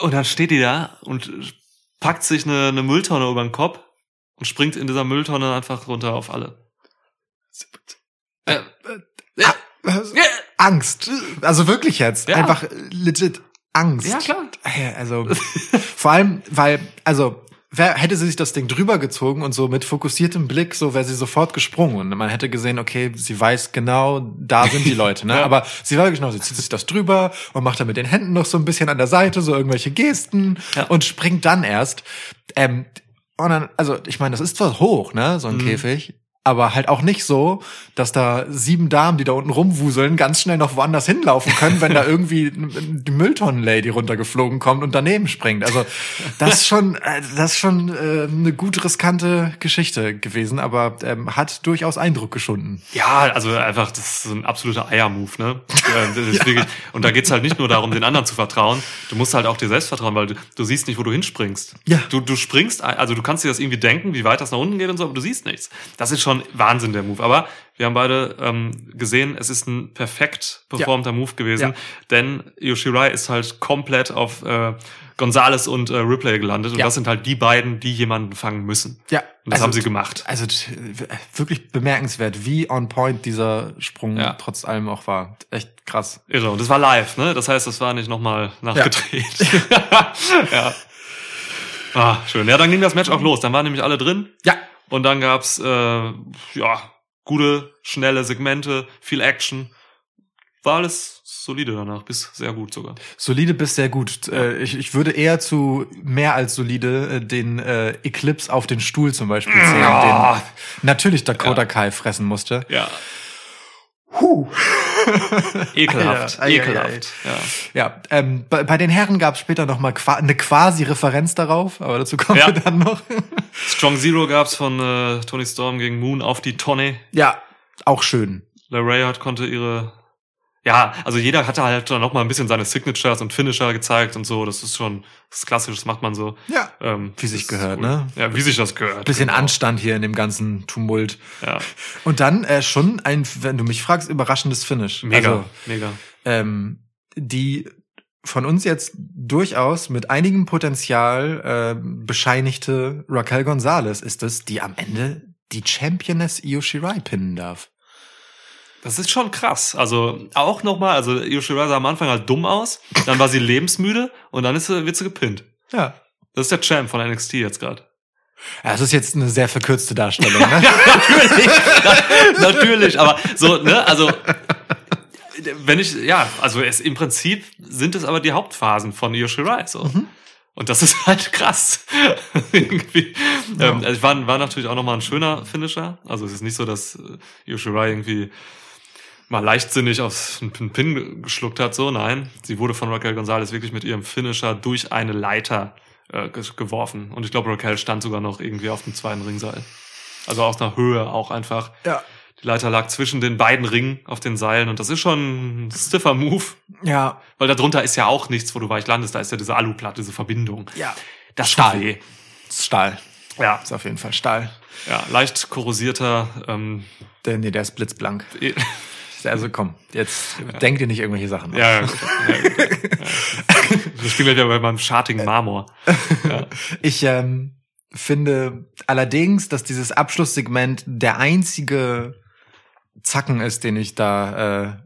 und dann steht die da und packt sich eine, eine Mülltonne über den Kopf und springt in dieser Mülltonne einfach runter auf alle. Äh, ja, ja, Angst. Also wirklich jetzt. Ja. Einfach legit Angst. ja, klar. Also vor allem, weil, also wer hätte sie sich das Ding drüber gezogen und so mit fokussiertem Blick, so wäre sie sofort gesprungen und man hätte gesehen, okay, sie weiß genau, da sind die Leute, ne? Ja. Aber sie war genau, sie zieht sich das drüber und macht dann mit den Händen noch so ein bisschen an der Seite so irgendwelche Gesten Ja. und springt dann erst. Ähm, und dann, also ich meine, das ist zwar hoch, ne, so ein Mhm. Käfig. Aber halt auch nicht so, dass da sieben Damen, die da unten rumwuseln, ganz schnell noch woanders hinlaufen können, wenn da irgendwie die Mülltonnenlady runtergeflogen kommt und daneben springt. Also das ist schon, äh, das ist schon äh, eine gut riskante Geschichte gewesen, aber ähm, hat durchaus Eindruck geschunden. Ja, also einfach, das ist so ein absoluter Eiermove, ne? Ja, ist wirklich, und da geht's halt nicht nur darum, den anderen zu vertrauen. Du musst halt auch dir selbst vertrauen, weil du, du siehst nicht, wo du hinspringst. Ja. Du, du springst, also du kannst dir das irgendwie denken, wie weit das nach unten geht und so, aber du siehst nichts. Das ist schon Wahnsinn, der Move. Aber wir haben beide ähm, gesehen, es ist ein perfekt performter Move gewesen, Ja. denn Yoshirai ist halt komplett auf äh, Gonzales und äh, Ripley gelandet und Ja. das sind halt die beiden, die jemanden fangen müssen. Ja, Und das haben sie gemacht. Also wirklich bemerkenswert, wie on point dieser Sprung Ja. trotz allem auch war. Echt krass. Irre. Und das war live, ne? Das heißt, das war nicht nochmal nachgedreht. Ja. Ah, schön. Ja, dann ging das Match auch los. Dann waren nämlich alle drin. Ja, Und dann gab's äh, ja gute, schnelle Segmente, viel Action. War alles solide danach, bis sehr gut sogar. Solide bis sehr gut. Äh, ich, ich würde eher zu mehr als solide äh, den äh, Eclipse auf den Stuhl zum Beispiel zählen, Ah. den natürlich Dakota Ja. Kai fressen musste. Ja. Huh. Ekelhaft. Ei, ei, ei, ekelhaft. Ja. Ja, ähm, bei, bei den Herren gab es später noch mal qua eine quasi Referenz darauf, aber dazu kommen Ja. wir dann noch. Strong Zero gab's von äh, Tony Storm gegen Moon auf die Tonne. ja, auch schön. Larray hat konnte ihre ja, also jeder hatte halt dann noch mal ein bisschen seine Signatures und Finisher gezeigt und so. Das ist schon das ist klassisch, das macht man so. Ja. Ähm, Wie sich gehört, ne? Ja, wie sich das gehört. Bisschen genau. Anstand hier in dem ganzen Tumult. Ja, Und dann äh, schon ein, wenn du mich fragst, überraschendes Finish. mega, Also, mega. ähm, die von uns jetzt durchaus mit einigem Potenzial äh, bescheinigte Raquel Gonzalez ist es, die am Ende die Championess Io Shirai pinnen darf. Das ist schon krass. Also auch nochmal, also Io Shirai sah am Anfang halt dumm aus, dann war sie lebensmüde und dann ist sie, wird sie gepinnt. Ja. Das ist der Champ von NXT jetzt gerade. Ja, das ist jetzt eine sehr verkürzte Darstellung. Ne? natürlich, natürlich, aber so, ne, also wenn ich, ja, also es im Prinzip sind es aber die Hauptphasen von Io Shirai, so. Und das ist halt krass. irgendwie. Ähm, also es war, war natürlich auch nochmal ein schöner Finisher. Also es ist nicht so, dass äh, Io Shirai irgendwie mal leichtsinnig auf einen Pin geschluckt hat, so, nein. Sie wurde von Raquel Gonzalez wirklich mit ihrem Finisher durch eine Leiter äh, ge- geworfen. Und ich glaube, Raquel stand sogar noch irgendwie auf dem zweiten Ringseil. Also aus einer Höhe auch einfach. ja. Die Leiter lag zwischen den beiden Ringen auf den Seilen und das ist schon ein stiffer Move, Ja. weil darunter ist ja auch nichts, wo du weich landest, da ist ja diese Aluplatte, diese Verbindung. Ja. Das Stahl. Stahl. Ja, ist auf jeden Fall Stahl. ja, leicht korrosierter, ähm, Der, nee, der ist blitzblank. Also komm, jetzt denk dir nicht irgendwelche Sachen. aus. ja, ja, ja, ja. Das spielen wir ja bei meinem schartigen Marmor. Ja. Ich ähm, finde allerdings, dass dieses Abschlusssegment der einzige Zacken ist, den ich da äh,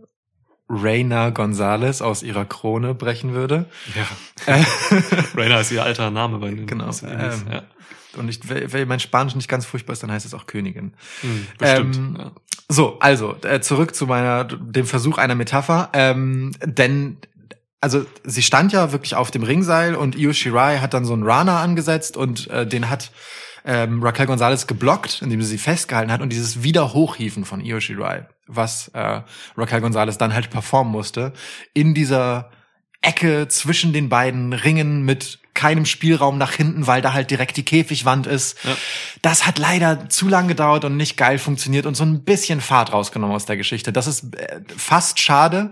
Reina Gonzalez aus ihrer Krone brechen würde. ja. Äh, Rainer ist ihr alter Name bei den Genau, ähm, ja. Und ich, wenn wenn mein Spanisch nicht ganz furchtbar ist, dann heißt es auch Königin. Hm, bestimmt. ähm, ja. So, also äh, zurück zu meiner dem Versuch einer Metapher, ähm, denn also sie stand ja wirklich auf dem Ringseil und Io Shirai hat dann so einen Rana angesetzt und äh, den hat ähm, Raquel Gonzalez geblockt, indem sie sie festgehalten hat und dieses Wiederhochhieven von Io Shirai, was äh, Raquel Gonzalez dann halt performen musste, in dieser Ecke zwischen den beiden Ringen mit keinem Spielraum nach hinten, weil da halt direkt die Käfigwand ist. Ja. Das hat leider zu lang gedauert und nicht geil funktioniert und so ein bisschen Fahrt rausgenommen aus der Geschichte. Das ist äh, fast schade.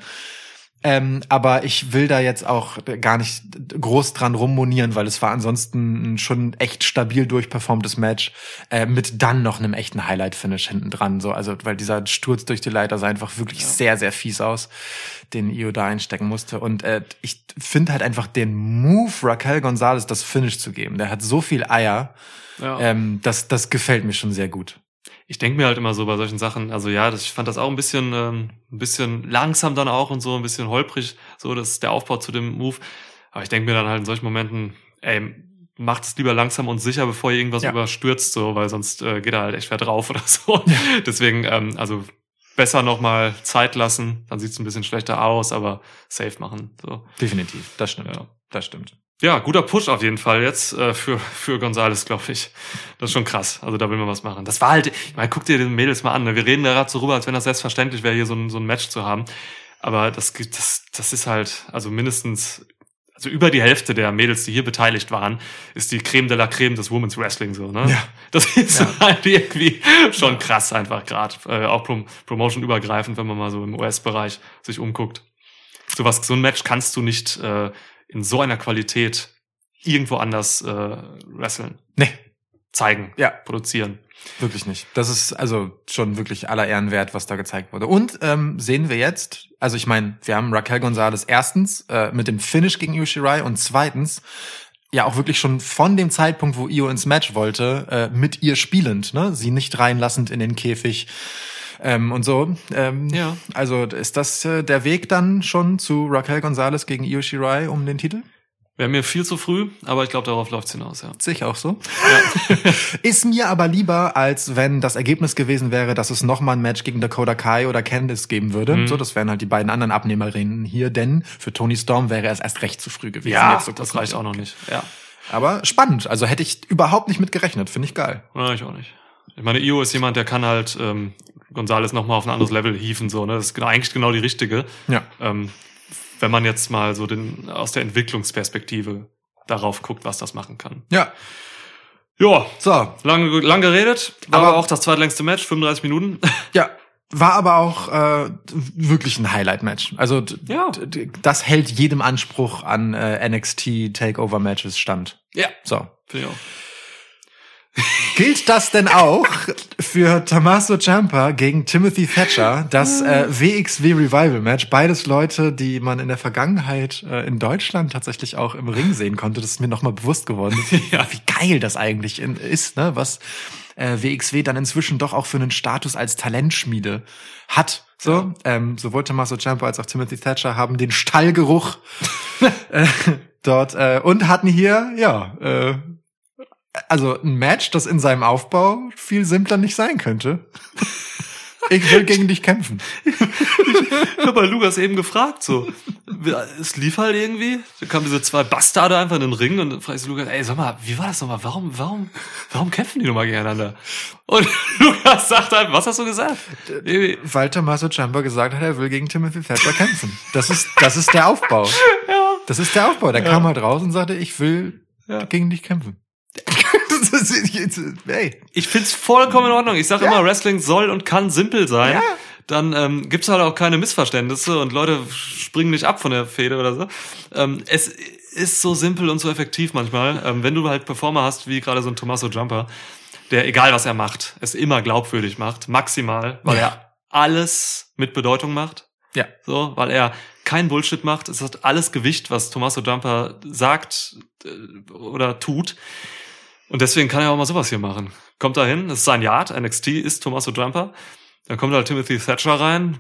Ähm, aber ich will da jetzt auch gar nicht groß dran rummonieren, weil es war ansonsten ein schon echt stabil durchperformtes Match äh, mit dann noch einem echten Highlight-Finish hinten dran. So, also weil dieser Sturz durch die Leiter sah einfach wirklich sehr, sehr fies aus, den Io da einstecken musste. Und äh, ich finde halt einfach den Move Raquel Gonzalez das Finish zu geben. Der hat so viel Eier. Ja. Ähm, das, das gefällt mir schon sehr gut. Ich denke mir halt immer so bei solchen Sachen, also ja, das, ich fand das auch ein bisschen, ähm, ein bisschen langsam dann auch und so, ein bisschen holprig, so, das ist der Aufbau zu dem Move. Aber ich denke mir dann halt in solchen Momenten, ey, macht es lieber langsam und sicher, bevor ihr irgendwas Ja. überstürzt, so, weil sonst äh, geht er halt echt schwer drauf oder so. Deswegen, ähm, also besser nochmal Zeit lassen, dann sieht es ein bisschen schlechter aus, aber safe machen. So. Definitiv, das stimmt. Ja. Das stimmt. Ja, guter Push auf jeden Fall jetzt äh, für, für Gonzales, glaube ich. Das ist schon krass. Also da will man was machen. Das war halt, ich meine, guck dir den Mädels mal an. Ne? Wir reden da gerade so rüber, als wenn das selbstverständlich wäre, hier so ein, so ein Match zu haben. Aber das, das, das ist halt, also mindestens, also über die Hälfte der Mädels, die hier beteiligt waren, ist die Creme de la Creme des Women's Wrestling so, ne? Ja. Das ist Ja. halt irgendwie schon krass einfach gerade. Äh, auch Prom Promotion übergreifend, wenn man mal so im US-Bereich sich umguckt. So was, so ein Match kannst du nicht äh, in so einer Qualität irgendwo anders äh, wresteln, Nee, zeigen, Ja. produzieren. Wirklich nicht. Das ist also schon wirklich aller Ehren wert, was da gezeigt wurde. Und ähm, sehen wir jetzt, also ich meine, wir haben Raquel Gonzalez erstens äh, mit dem Finish gegen Io Shirai und zweitens ja auch wirklich schon von dem Zeitpunkt, wo Io ins Match wollte, äh, mit ihr spielend, ne? Sie nicht reinlassend in den Käfig. Ähm, und so. Ähm, Ja. Also ist das äh, der Weg dann schon zu Raquel Gonzalez gegen Io Shirai um den Titel? Wäre mir viel zu früh, aber ich glaube, darauf läuft's hinaus, ja. Sehe ich auch so. Ist mir aber lieber, als wenn das Ergebnis gewesen wäre, dass es nochmal ein Match gegen Dakota Kai oder Candice geben würde. Mhm. So, das wären halt die beiden anderen Abnehmerinnen hier, denn für Tony Storm wäre es erst recht zu früh gewesen. Ja, Jetzt so das reicht auch noch nicht. Ja. Aber spannend. Also hätte ich überhaupt nicht mit gerechnet. Finde ich geil. ja, ich auch nicht. Ich meine, Io ist jemand, der kann halt ähm, Gonzales nochmal auf ein anderes Level hieven, so, ne? Das ist genau, eigentlich genau die richtige. Ja. Ähm, wenn man jetzt mal so den aus der Entwicklungsperspektive darauf guckt, was das machen kann. Ja. Ja, So. lange, lang geredet, war Aber- aber auch das zweitlängste Match, 35 Minuten. Ja. War aber auch äh, wirklich ein Highlight-Match. Also Ja. das hält jedem Anspruch an äh, NXT Takeover-Matches stand. Ja. So. Finde ich auch. Gilt das denn auch für Tommaso Ciampa gegen Timothy Thatcher das äh, WXW Revival Match. Beides Leute, die man in der Vergangenheit äh, in Deutschland tatsächlich auch im Ring sehen konnte. Das ist mir nochmal bewusst geworden, Ja. wie geil das eigentlich in, ist, ne? was äh, WXW dann inzwischen doch auch für einen Status als Talentschmiede hat. So, ähm, sowohl Tommaso Ciampa als auch Timothy Thatcher haben den Stallgeruch äh, dort äh, und hatten hier, ja, äh, also ein Match, das in seinem Aufbau viel simpler nicht sein könnte. Ich will gegen dich kämpfen. Ich habe bei Lukas eben gefragt, so. Es lief halt irgendwie. Da kamen diese zwei Bastarde einfach in den Ring und dann fragst du Lukas, ey, sag mal, wie war das nochmal? Warum, warum, warum kämpfen die nochmal gegeneinander? Und Lukas sagt halt, was hast du gesagt? Irgendwie, Weil Tommaso Ciampa gesagt hat, er will gegen Timothy Thatcher kämpfen. Das ist, das ist der Aufbau. Ja. Das ist der Aufbau. Der kam halt raus und sagte, ich will Ja. gegen dich kämpfen. ist, hey. Ich find's vollkommen in Ordnung. Ich sag Ja. immer, Wrestling soll und kann simpel sein. Ja. Dann ähm, gibt's halt auch keine Missverständnisse und Leute springen nicht ab von der Fehde oder so. Ähm, es ist so simpel und so effektiv manchmal. Ähm, wenn du halt Performer hast, wie gerade so ein Tommaso Jumper, der egal was er macht, es immer glaubwürdig macht, maximal, weil Ja. er alles mit Bedeutung macht. Ja. So, weil er kein Bullshit macht. Es hat alles Gewicht, was Tommaso Jumper sagt äh, oder tut. Und deswegen kann er auch mal sowas hier machen. Kommt da hin, das ist sein Yard, NXT ist Tommaso Jumper. Dann kommt halt Timothy Thatcher rein,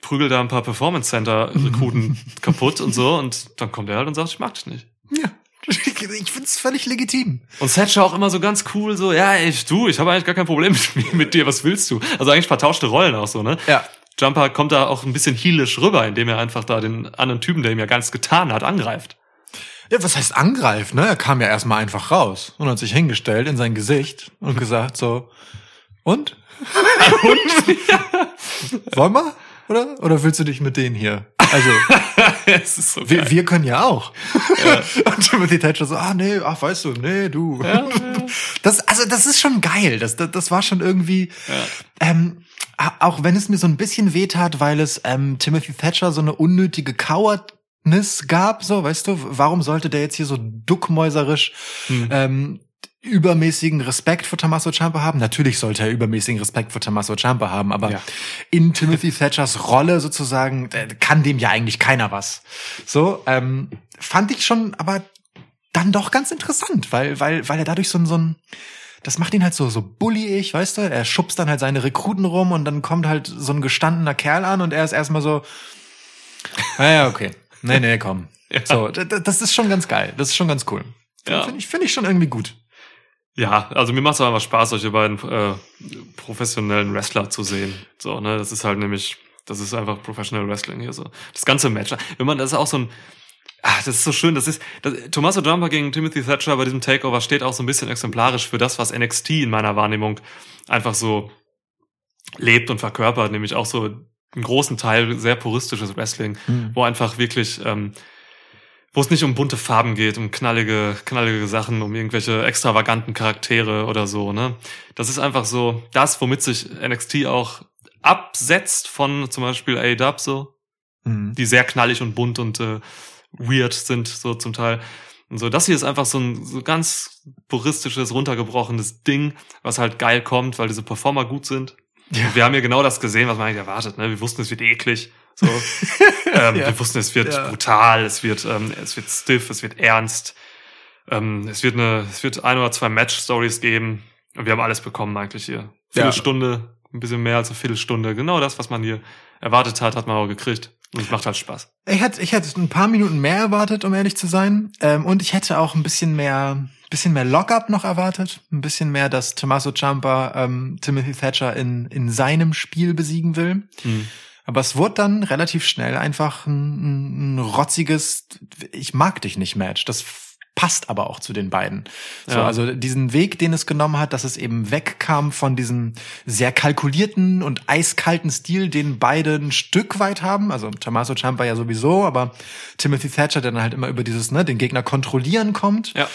prügelt da ein paar Performance Center Rekruten kaputt und so und dann kommt er halt und sagt, ich mag dich nicht. Ja. Ich find's völlig legitim. Und Thatcher auch immer so ganz cool, so, ja, ich, du, ich habe eigentlich gar kein Problem mit, mit dir, was willst du? Also eigentlich vertauschte Rollen auch so, ne? Ja. Jumper kommt da auch ein bisschen heelisch rüber, indem er einfach da den anderen Typen, der ihm ja ganz getan hat, angreift. Ja, was heißt angreifen, ne? Er kam ja erstmal einfach raus und hat sich hingestellt in sein Gesicht und gesagt so, und? und? Wollen wir? Oder? Oder willst du dich mit denen hier? Also, so wir, wir können ja auch. Und Timothy Thatcher so, ah nee, ach weißt du, nee, du. Das, also das ist schon geil. Das, das, das war schon irgendwie, ähm, a- auch wenn es mir so ein bisschen wehtat, weil es ähm, Timothy Thatcher so eine unnötige Cowardness gab, so, weißt du, warum sollte der jetzt hier so duckmäuserisch ähm, übermäßigen Respekt vor Tommaso Ciampa haben? Natürlich sollte er übermäßigen Respekt vor Tommaso Ciampa haben, aber Ja. in Timothy Thatchers Rolle sozusagen äh, kann dem ja eigentlich keiner was. So, ähm, fand ich schon, aber dann doch ganz interessant, weil, weil, weil er dadurch so ein, so ein, das macht ihn halt so, so bullyig, weißt du? Er schubst dann halt seine Rekruten rum und dann kommt halt so ein gestandener Kerl an und er ist erstmal so, naja, okay. Nee, nee, komm. So, d- d- das ist schon ganz geil. Das ist schon ganz cool. Ja. Finde ich, finde ich schon irgendwie gut. Ja, also mir macht es auch einfach Spaß, solche beiden äh, professionellen Wrestler zu sehen. So, ne, das ist halt nämlich, das ist einfach Professional Wrestling hier so. Das ganze Match. Wenn man, das ist auch so ein, ah, das ist so schön, das ist, das, Tommaso Jumper gegen Timothy Thatcher bei diesem Takeover steht auch so ein bisschen exemplarisch für das, was NXT in meiner Wahrnehmung einfach so lebt und verkörpert, nämlich auch so einen großen Teil sehr puristisches Wrestling, wo einfach wirklich, ähm, wo es nicht um bunte Farben geht, um knallige, knallige Sachen, um irgendwelche extravaganten Charaktere oder so, ne? Das ist einfach so das, womit sich NXT auch absetzt von zum Beispiel A-Dub so, Mhm. die sehr knallig und bunt und äh, weird sind, so zum Teil. Und so, das hier ist einfach so ein so ganz puristisches, runtergebrochenes Ding, was halt geil kommt, weil diese Performer gut sind. Ja. Wir haben hier genau das gesehen, was man eigentlich erwartet. Ne? Wir wussten, es wird eklig. So. ähm, Ja. Wir wussten, es wird Ja. brutal, es wird, ähm, es wird stiff, es wird ernst. Ähm, es wird eine, es wird ein oder zwei Match-Stories geben. Und wir haben alles bekommen eigentlich hier. Viertelstunde, ein bisschen mehr als eine Viertelstunde. Genau das, was man hier erwartet hat, hat man auch gekriegt. Und es macht halt Spaß. Ich hätte, ich hätte ein paar Minuten mehr erwartet, um ehrlich zu sein. Ähm, und ich hätte auch ein bisschen mehr, bisschen mehr Lock-up noch erwartet. Ein bisschen mehr, dass Tommaso Ciampa ähm, Timothy Thatcher in, in seinem Spiel besiegen will. Hm. Aber es wurde dann relativ schnell einfach ein, ein rotziges, ich mag dich nicht Match. Das passt aber auch zu den beiden. So, Ja. also diesen Weg, den es genommen hat, dass es eben wegkam von diesem sehr kalkulierten und eiskalten Stil, den beide ein Stück weit haben. Also Tommaso Ciampa ja sowieso, aber Timothy Thatcher, der dann halt immer über dieses, ne, den Gegner kontrollieren kommt. Ja.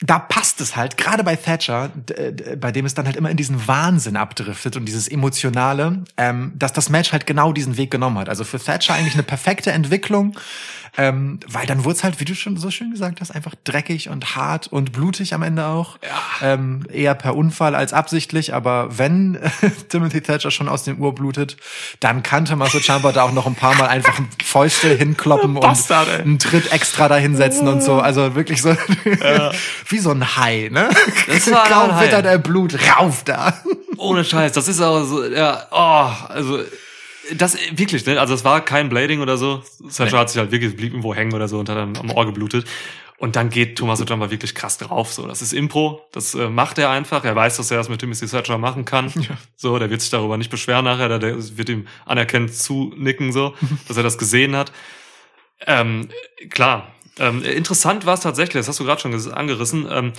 Da passt es halt, gerade bei Thatcher, bei dem es dann halt immer in diesen Wahnsinn abdriftet und dieses Emotionale, ähm, dass das Match halt genau diesen Weg genommen hat. Also für Thatcher eigentlich eine perfekte Entwicklung, ähm, weil dann wurde es halt, wie du schon so schön gesagt hast, einfach dreckig und hart und blutig am Ende auch. Ähm, eher per Unfall als absichtlich, aber wenn äh, Timothy Thatcher schon aus dem Uhr blutet, dann kann Tommaso Ciampa da auch noch ein paar Mal einfach Fäuste hinkloppen und Bastard, ey. einen Tritt extra da hinsetzen und so. Also wirklich so wie so ein Hai, ne? Das war Kaum ein Hai. wittert er Blut, rauf da. Ohne Scheiß, das ist auch so, ja, oh, also das wirklich, ne? Also es war kein Blading oder so. Thatcher Nee. hat sich halt wirklich blieb irgendwo hängen oder so und hat dann am Ohr geblutet. Und dann geht Thomas Jumper wirklich krass drauf. So, das ist Impro, das äh, macht er einfach. Er weiß, dass er das mit Timothy Thatcher machen kann. So, der wird sich darüber nicht beschweren nachher, der, der wird ihm anerkennend zunicken, so, dass er das gesehen hat. Ähm, klar. Ähm, interessant war es tatsächlich, das hast du gerade schon angerissen. Ähm,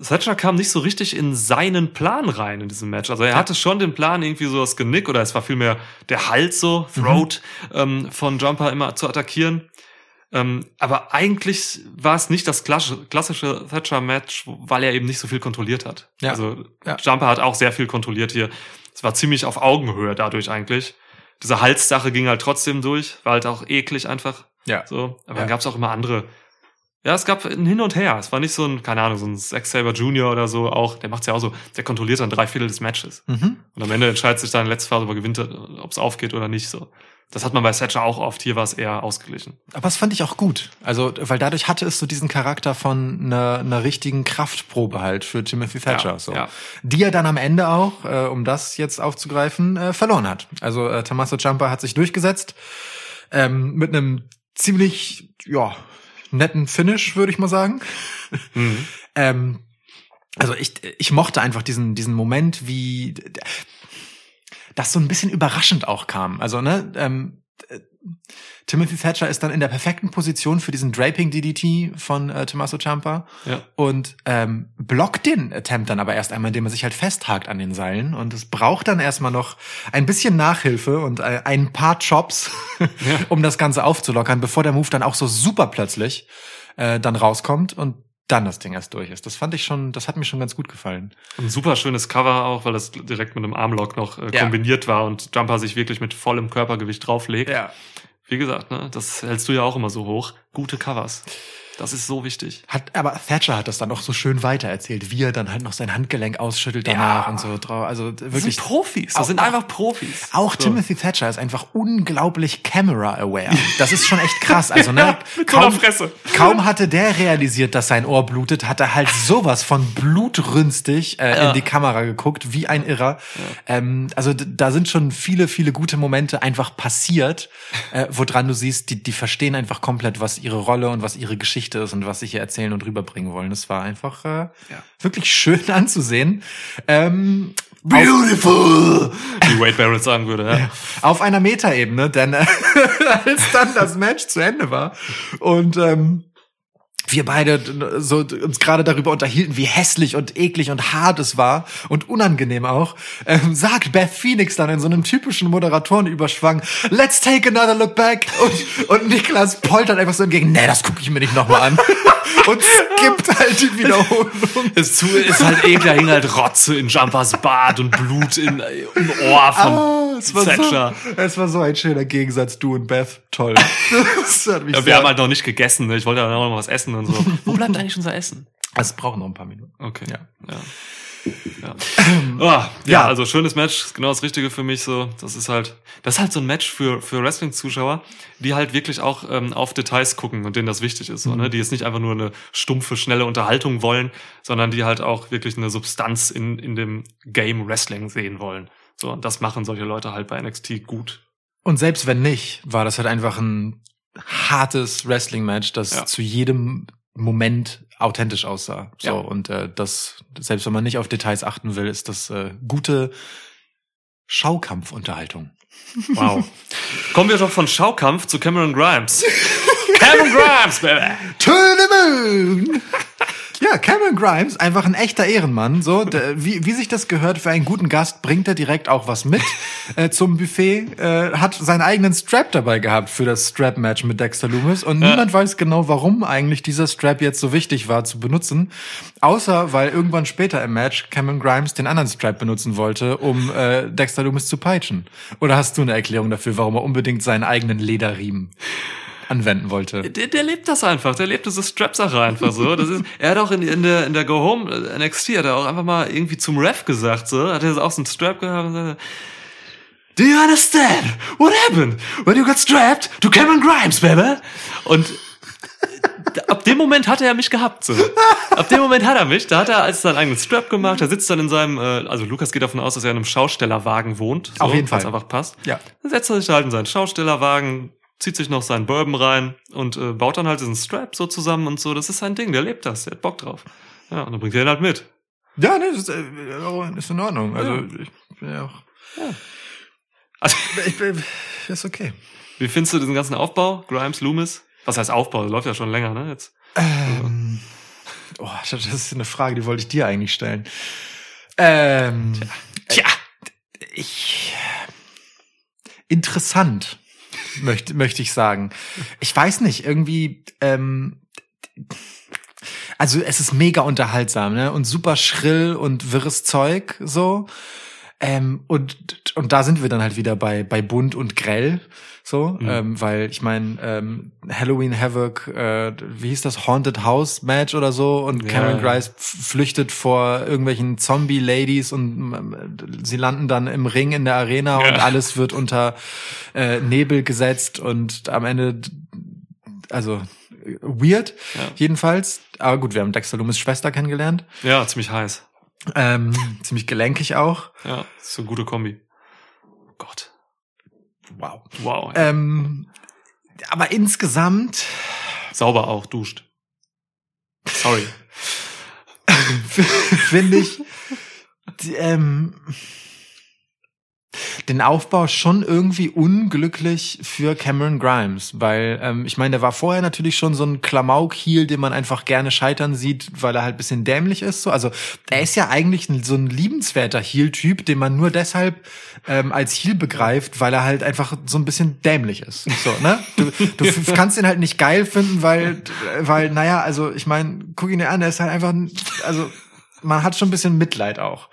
Thatcher kam nicht so richtig in seinen Plan rein in diesem Match. Also er hatte schon den Plan, irgendwie so das Genick oder es war vielmehr der Hals so, Throat ähm, von Jumper immer zu attackieren. Ähm, aber eigentlich war es nicht das klassische, klassische Thatcher-Match, weil er eben nicht so viel kontrolliert hat. Ja. Also Ja. Jumper hat auch sehr viel kontrolliert hier. Es war ziemlich auf Augenhöhe dadurch eigentlich. Diese Halssache ging halt trotzdem durch, war halt auch eklig einfach. Ja. So, aber Ja. dann gab es auch immer andere. Ja, es gab ein Hin und Her. Es war nicht so ein, keine Ahnung, so ein Zack Saber Junior oder so auch. Der macht's ja auch so. Der kontrolliert dann drei Viertel des Matches. Mhm. Und am Ende entscheidet sich dann in letzter Phase, ob er gewinnt, ob es aufgeht oder nicht. So, das hat man bei Thatcher auch oft. Hier war es eher ausgeglichen. Aber das fand ich auch gut. Also, weil dadurch hatte es so diesen Charakter von einer, einer richtigen Kraftprobe halt für Timothy Thatcher. Ja, so. ja. Die er dann am Ende auch, äh, um das jetzt aufzugreifen, äh, verloren hat. Also äh, Tommaso Ciampa hat sich durchgesetzt ähm, mit einem ziemlich, ja, netten Finish, würde ich mal sagen. Mhm. Ähm, also ich, ich mochte einfach diesen, diesen Moment, wie das so ein bisschen überraschend auch kam. Also, ne, ähm, äh, Timothy Thatcher ist dann in der perfekten Position für diesen Draping DDT von äh, Tommaso Ciampa. Ja. und ähm, blockt den Attempt dann aber erst einmal, indem er sich halt festhakt an den Seilen. Und es braucht dann erstmal noch ein bisschen Nachhilfe und äh, ein paar Chops, um das Ganze aufzulockern, bevor der Move dann auch so super plötzlich äh, dann rauskommt. Und dann das Ding erst durch ist. Das fand ich schon, das hat mir schon ganz gut gefallen. Ein super schönes Cover auch, weil das direkt mit einem Armlock noch äh, Ja. kombiniert war und Jumper sich wirklich mit vollem Körpergewicht drauflegt. Wie gesagt, ne, das hältst du ja auch immer so hoch. Gute Covers. Das ist so wichtig. Hat, aber Thatcher hat das dann auch so schön weitererzählt, wie er dann halt noch sein Handgelenk ausschüttelt danach Ja. und so drauf. Also Das wirklich. sind Profis. Auch- Das sind auch- einfach Profis. Auch So. Timothy Thatcher ist einfach unglaublich camera-aware. Das ist schon echt krass. Also, ne, Ja, mit so einer Fresse. kaum hatte der realisiert, dass sein Ohr blutet, hat er halt sowas von blutrünstig äh, Ja. in die Kamera geguckt, wie ein Irrer. Ähm, also da sind schon viele, viele gute Momente einfach passiert, äh, woran du siehst, die, die verstehen einfach komplett, was ihre Rolle und was ihre Geschichte ist und was sie hier erzählen und rüberbringen wollen. Das war einfach äh, wirklich schön anzusehen. Ähm, Beautiful! Wie Wade Barrett sagen würde, ja. auf einer Metaebene, denn äh, als dann das Match zu Ende war und ähm, wir beide so uns gerade darüber unterhielten, wie hässlich und eklig und hart es war und unangenehm auch, ähm, sagt Beth Phoenix dann in so einem typischen Moderatorenüberschwang, let's take another look back. Und, und Niklas poltert einfach so entgegen, nee, das gucke ich mir nicht nochmal an und skippt halt die Wiederholung. Es zu, ist halt eklig, da hing halt Rotze in Jumpers Bart und Blut in, im Ohr von Ah, es war, Thatcher. so, es war so ein schöner Gegensatz, du und Beth. Toll. Das hat mich Ja, wir sehr- haben halt noch nicht gegessen. Ne? Ich wollte ja auch noch was essen und so. Wo bleibt eigentlich unser Essen? es braucht noch ein paar Minuten. Okay. Ja. Ja. Ja. Ah, ja, Ja. also schönes Match, ist genau das Richtige für mich so. Das ist halt, das ist halt so ein Match für für Wrestling-Zuschauer, die halt wirklich auch ähm, auf Details gucken und denen das wichtig ist, so, ne? Die jetzt nicht einfach nur eine stumpfe, schnelle Unterhaltung wollen, sondern die halt auch wirklich eine Substanz in in dem Game Wrestling sehen wollen. So und das machen solche Leute halt bei NXT gut. Und selbst wenn nicht, war das halt einfach ein hartes Wrestling-Match, das Ja. zu jedem Moment authentisch aussah. So Ja. und äh, das selbst wenn man nicht auf Details achten will, ist das äh, gute Schaukampfunterhaltung. Wow. Kommen wir doch von Schaukampf zu Cameron Grimes. Cameron Grimes, baby. To the moon. Ja, Cameron Grimes, einfach ein echter Ehrenmann. So, der, wie, wie sich das gehört für einen guten Gast, bringt er direkt auch was mit äh, zum Buffet. Äh, hat seinen eigenen Strap dabei gehabt für das Strap-Match mit Dexter Loomis. Und niemand weiß genau, warum eigentlich dieser Strap jetzt so wichtig war zu benutzen. Außer, weil irgendwann später im Match Cameron Grimes den anderen Strap benutzen wollte, um äh, Dexter Loomis zu peitschen. Oder hast du eine Erklärung dafür, warum er unbedingt seinen eigenen Lederriemen anwenden wollte? Der, der lebt das einfach, der lebt diese Strap-Sache einfach so. Das ist, er hat auch in, in der, in der Go Home äh, NXT, hat er auch einfach mal irgendwie zum Ref gesagt, so, hat er auch so einen Strap gehabt und sagte, Do you understand what happened when you got strapped to Cameron Grimes, baby? Und ab dem Moment hat er mich gehabt. So. Ab dem Moment hat er mich. Da hat er als seinen eigenen Strap gemacht. Er sitzt dann in seinem, äh, also Lukas geht davon aus, dass er in einem Schaustellerwagen wohnt. So, Auf jeden Fall. einfach passt. Ja. Dann setzt er sich halt in seinen Schaustellerwagen, zieht sich noch seinen Bourbon rein und äh, baut dann halt diesen Strap so zusammen und so. Das ist sein Ding. Der lebt das. Der hat Bock drauf. Ja, und dann bringt er ihn halt mit. Ja, ne, das ist, äh, ist in Ordnung. Also Ja. ich bin ja auch. Also, Ich bin, ist okay. wie findest du diesen ganzen Aufbau? Grimes, Loomis? Was heißt Aufbau? Das läuft ja schon länger, ne? Jetzt. Ähm, oh, das ist eine Frage, die wollte ich dir eigentlich stellen. Ähm, Tja. ich interessant möchte möchte ich sagen. Ich weiß nicht, irgendwie ähm, also es ist mega unterhaltsam, ne? Und super schrill und wirres Zeug so. Ähm, und und da sind wir dann halt wieder bei bei bunt und grell so, Mhm. ähm, weil ich meine ähm, Halloween Havoc, äh, wie hieß das Haunted House Match oder so und Cameron ja. F- flüchtet vor irgendwelchen Zombie Ladies und ähm, sie landen dann im Ring in der Arena und Ja. alles wird unter äh, Nebel gesetzt und am Ende also äh, weird Ja. jedenfalls. Aber gut, wir haben Dexter Loomis Schwester kennengelernt. Ja, ziemlich heiß. Ähm, ziemlich gelenkig auch. Ja, ist so eine gute Kombi. Oh Gott. Wow. Wow. Ähm, aber insgesamt Sauber auch, duscht. Sorry. finde ich die, ähm, den Aufbau schon irgendwie unglücklich für Cameron Grimes, weil ähm, ich meine, der war vorher natürlich schon so ein Klamauk-Heel, den man einfach gerne scheitern sieht, weil er halt bisschen dämlich ist. So, also er ist ja eigentlich so ein liebenswerter Heel-Typ, den man nur deshalb ähm, als Heel begreift, weil er halt einfach so ein bisschen dämlich ist. So, ne? Du, du kannst ihn halt nicht geil finden, weil, weil, naja, also ich meine, guck ihn dir an, er ist halt einfach, ein- also man hat schon ein bisschen Mitleid auch.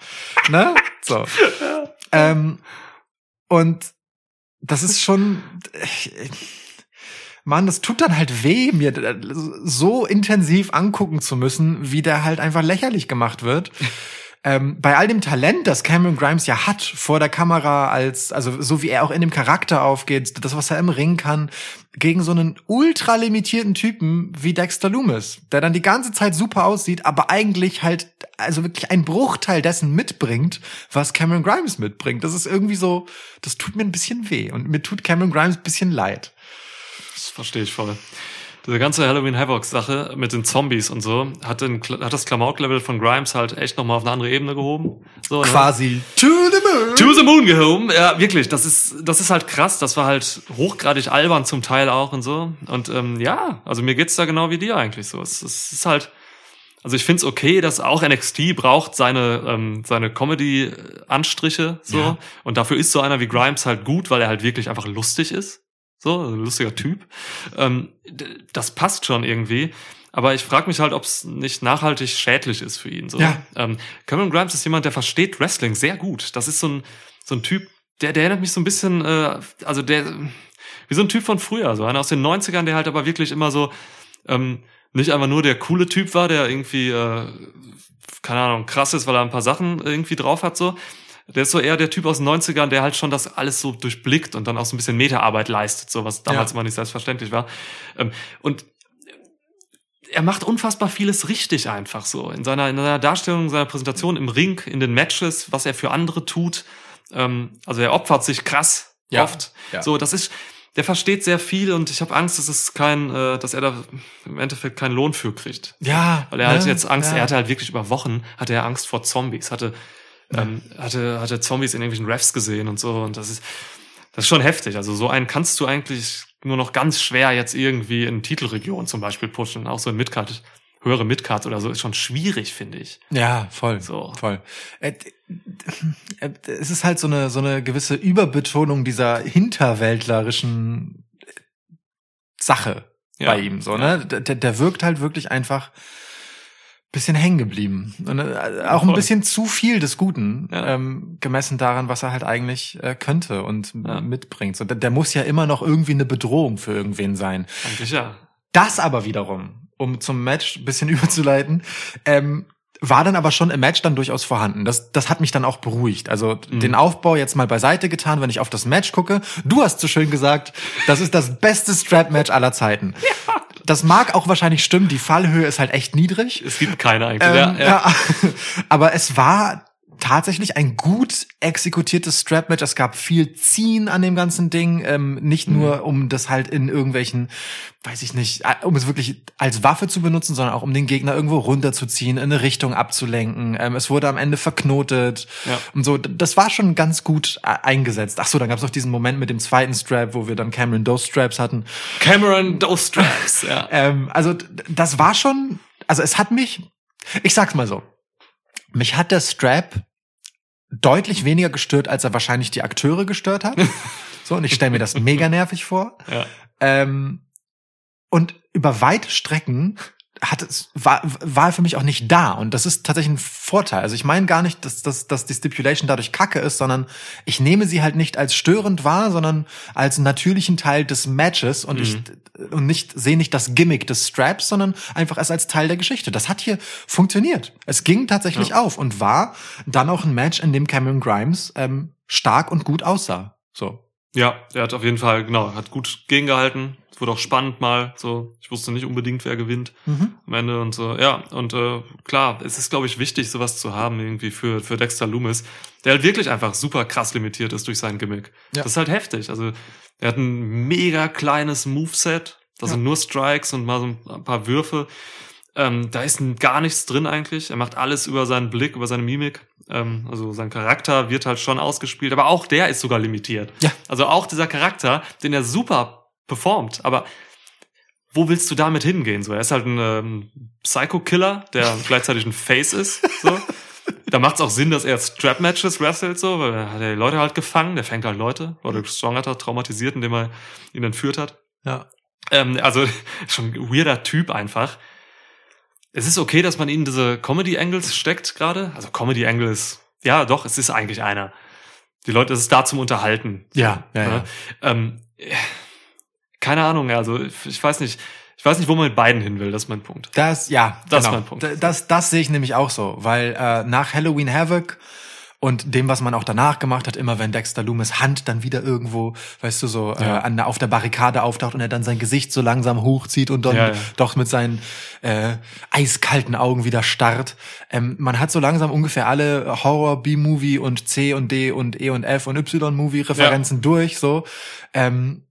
Ne? So. Ähm, und das ist schon, Mann, das tut dann halt weh, mir so intensiv angucken zu müssen, wie der halt einfach lächerlich gemacht wird. Ähm, bei all dem Talent, das Cameron Grimes ja hat vor der Kamera, als also so wie er auch in dem Charakter aufgeht, das was er im Ring kann, gegen so einen ultra limitierten Typen wie Dexter Loomis, der dann die ganze Zeit super aussieht, aber eigentlich halt also wirklich ein Bruchteil dessen mitbringt, was Cameron Grimes mitbringt. Das ist irgendwie so, das tut mir ein bisschen weh und mir tut Cameron Grimes ein bisschen leid. Das verstehe ich voll. Diese ganze Halloween Havoc Sache mit den Zombies und so hat, den, hat das Klamauk-Level von Grimes halt echt nochmal auf eine andere Ebene gehoben. So, ne? Quasi to the moon. To the Moon gehoben. Ja, wirklich. Das ist, das ist halt krass. Das war halt hochgradig albern zum Teil auch und so. Und ähm, ja, also mir geht's da genau wie dir eigentlich so. Es, es ist halt, also ich find's okay, dass auch NXT braucht seine ähm, seine Comedy-Anstriche so. Ja. Und dafür ist so einer wie Grimes halt gut, weil er halt wirklich einfach lustig ist. So, ein lustiger Typ. Ähm, das passt schon irgendwie. Aber ich frage mich halt, ob es nicht nachhaltig schädlich ist für ihn. So. Ja. Ähm, Cameron Grimes ist jemand, der versteht Wrestling sehr gut. Das ist so ein, so ein Typ, der, der erinnert mich so ein bisschen, äh, also der, wie so ein Typ von früher, so einer aus den 90ern, der halt aber wirklich immer so, ähm, nicht einfach nur der coole Typ war, der irgendwie, äh, keine Ahnung, krass ist, weil er ein paar Sachen irgendwie drauf hat, so. Der ist so eher der Typ aus den 90ern, der halt schon das alles so durchblickt und dann auch so ein bisschen Meterarbeit leistet, so was damals Ja. immer nicht selbstverständlich war. Ähm, und er macht unfassbar vieles richtig einfach so. In seiner, in seiner Darstellung, in seiner Präsentation im Ring, in den Matches, was er für andere tut. Ähm, also er opfert sich krass Ja. oft. Ja. So, das ist, der versteht sehr viel und ich habe Angst, dass es kein, äh, dass er da im Endeffekt keinen Lohn für kriegt. Ja. Weil er hatte ne? jetzt Angst, Ja. er hatte halt wirklich über Wochen, hatte er Angst vor Zombies, hatte, ähm, hatte, hatte Zombies in irgendwelchen Refs gesehen und so. Und das ist, das ist schon heftig. Also so einen kannst du eigentlich nur noch ganz schwer jetzt irgendwie in Titelregion zum Beispiel pushen, auch so in Midcard höhere Midcards oder so ist schon schwierig, finde ich. Ja, voll. So. Voll. Äh, äh, Es ist halt so eine, so eine gewisse Überbetonung dieser hinterwäldlerischen Sache Ja. bei ihm, so, ne? Der, der wirkt halt wirklich einfach bisschen hängen geblieben. Und, äh, auch ein bisschen zu viel des Guten, Ja. ähm, gemessen daran, was er halt eigentlich äh, könnte und Ja. mitbringt. So, der, der muss ja immer noch irgendwie eine Bedrohung für irgendwen sein. Eigentlich ja. Das aber wiederum, um zum Match ein bisschen überzuleiten, ähm, war dann aber schon im Match dann durchaus vorhanden. Das, das hat mich dann auch beruhigt. Also Mhm. den Aufbau jetzt mal beiseite getan, wenn ich auf das Match gucke. Du hast so schön gesagt, das ist das beste Strap-Match aller Zeiten. Das mag auch wahrscheinlich stimmen, die Fallhöhe ist halt echt niedrig. Es gibt keine eigentlich. Ähm, ja, ja. ja. Aber es war tatsächlich ein gut exekutiertes Strap-Match. Es gab viel Ziehen an dem ganzen Ding. Ähm, nicht Mhm. nur, um das halt in irgendwelchen, weiß ich nicht, äh, um es wirklich als Waffe zu benutzen, sondern auch um den Gegner irgendwo runterzuziehen, in eine Richtung abzulenken. Ähm, es wurde am Ende verknotet Ja. und so. Das war schon ganz gut äh, eingesetzt. Ach so, dann gab es noch diesen Moment mit dem zweiten Strap, wo wir dann Cameron Dose Straps hatten. Cameron Those Straps, ja. Ähm, also das war schon, also es hat mich, ich sag's mal so, mich hat der Strap deutlich weniger gestört, als er wahrscheinlich die Akteure gestört hat. so, und ich stelle mir das mega nervig vor. ja. Ähm, und über weite Strecken hat es, war, war für mich auch nicht da. Und das ist tatsächlich ein Vorteil. Also ich meine gar nicht, dass, dass, dass die Stipulation dadurch kacke ist, sondern ich nehme sie halt nicht als störend wahr, sondern als natürlichen Teil des Matches und ich und nicht sehe nicht das Gimmick des Straps, sondern einfach erst als Teil der Geschichte. Das hat hier funktioniert. Es ging tatsächlich auf und war dann auch ein Match, in dem Cameron Grimes ähm, stark und gut aussah. So. Ja, er hat auf jeden Fall, genau, hat gut gegengehalten. Wurde auch spannend mal. So, ich wusste nicht unbedingt, wer gewinnt Mhm. am Ende und so. Ja, und äh, klar, es ist, glaube ich, wichtig, sowas zu haben irgendwie für, für Dexter Loomis, der halt wirklich einfach super krass limitiert ist durch sein Gimmick. Ja. Das ist halt heftig. Also, er hat ein mega kleines Moveset. Da Ja. sind nur Strikes und mal so ein paar Würfe. Ähm, da ist gar nichts drin eigentlich. Er macht alles über seinen Blick, über seine Mimik. Ähm, also sein Charakter wird halt schon ausgespielt, aber auch der ist sogar limitiert. Ja. Also auch dieser Charakter, den er super performt, aber wo willst du damit hingehen? So, er ist halt ein ähm, Psycho-Killer, der gleichzeitig ein Face ist. So. Da macht es auch Sinn, dass er Strap-Matches wrestelt, so, weil er hat ja die Leute halt gefangen, der fängt halt Leute. Roderick Strong hat er traumatisiert, indem er ihn entführt hat. Ja. Ähm, also schon ein weirder Typ einfach. Es ist okay, dass man ihnen diese Comedy-Angles steckt gerade. Also Comedy-Angle ist, ja doch, es ist eigentlich einer. Die Leute, es ist da zum Unterhalten. Ja, ja, ja. Ähm, äh, keine Ahnung, also ich weiß nicht, ich weiß nicht, wo man mit beiden hin will, das ist mein Punkt. Das, ja, Das ist genau. mein Punkt. Das, das sehe ich nämlich auch so, weil äh, nach Halloween Havoc und dem, was man auch danach gemacht hat, immer wenn Dexter Loomis Hand dann wieder irgendwo, weißt du, so äh, Ja. an, der- auf der Barrikade auftaucht und er dann sein Gesicht so langsam hochzieht und dann Ja, ja. doch mit seinen äh, eiskalten Augen wieder starrt. Ähm, man hat so langsam ungefähr alle Horror, B-Movie und C und D und E und F und Y-Movie-Referenzen durch, so. Ähm,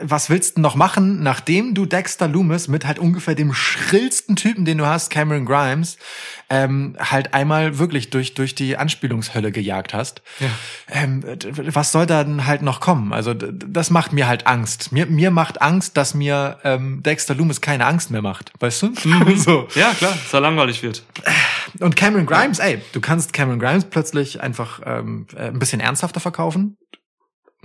was willst du noch machen, nachdem du Dexter Loomis mit halt ungefähr dem schrillsten Typen, den du hast, Cameron Grimes, ähm, halt einmal wirklich durch durch die Anspielungshölle gejagt hast? Ja. Ähm, was soll da denn halt noch kommen? Also das macht mir halt Angst. Mir mir macht Angst, dass mir ähm, Dexter Loomis keine Angst mehr macht, weißt du? so. Ja, klar, dass er langweilig wird. Und Cameron Grimes, ey, du kannst Cameron Grimes plötzlich einfach ähm, äh, ein bisschen ernsthafter verkaufen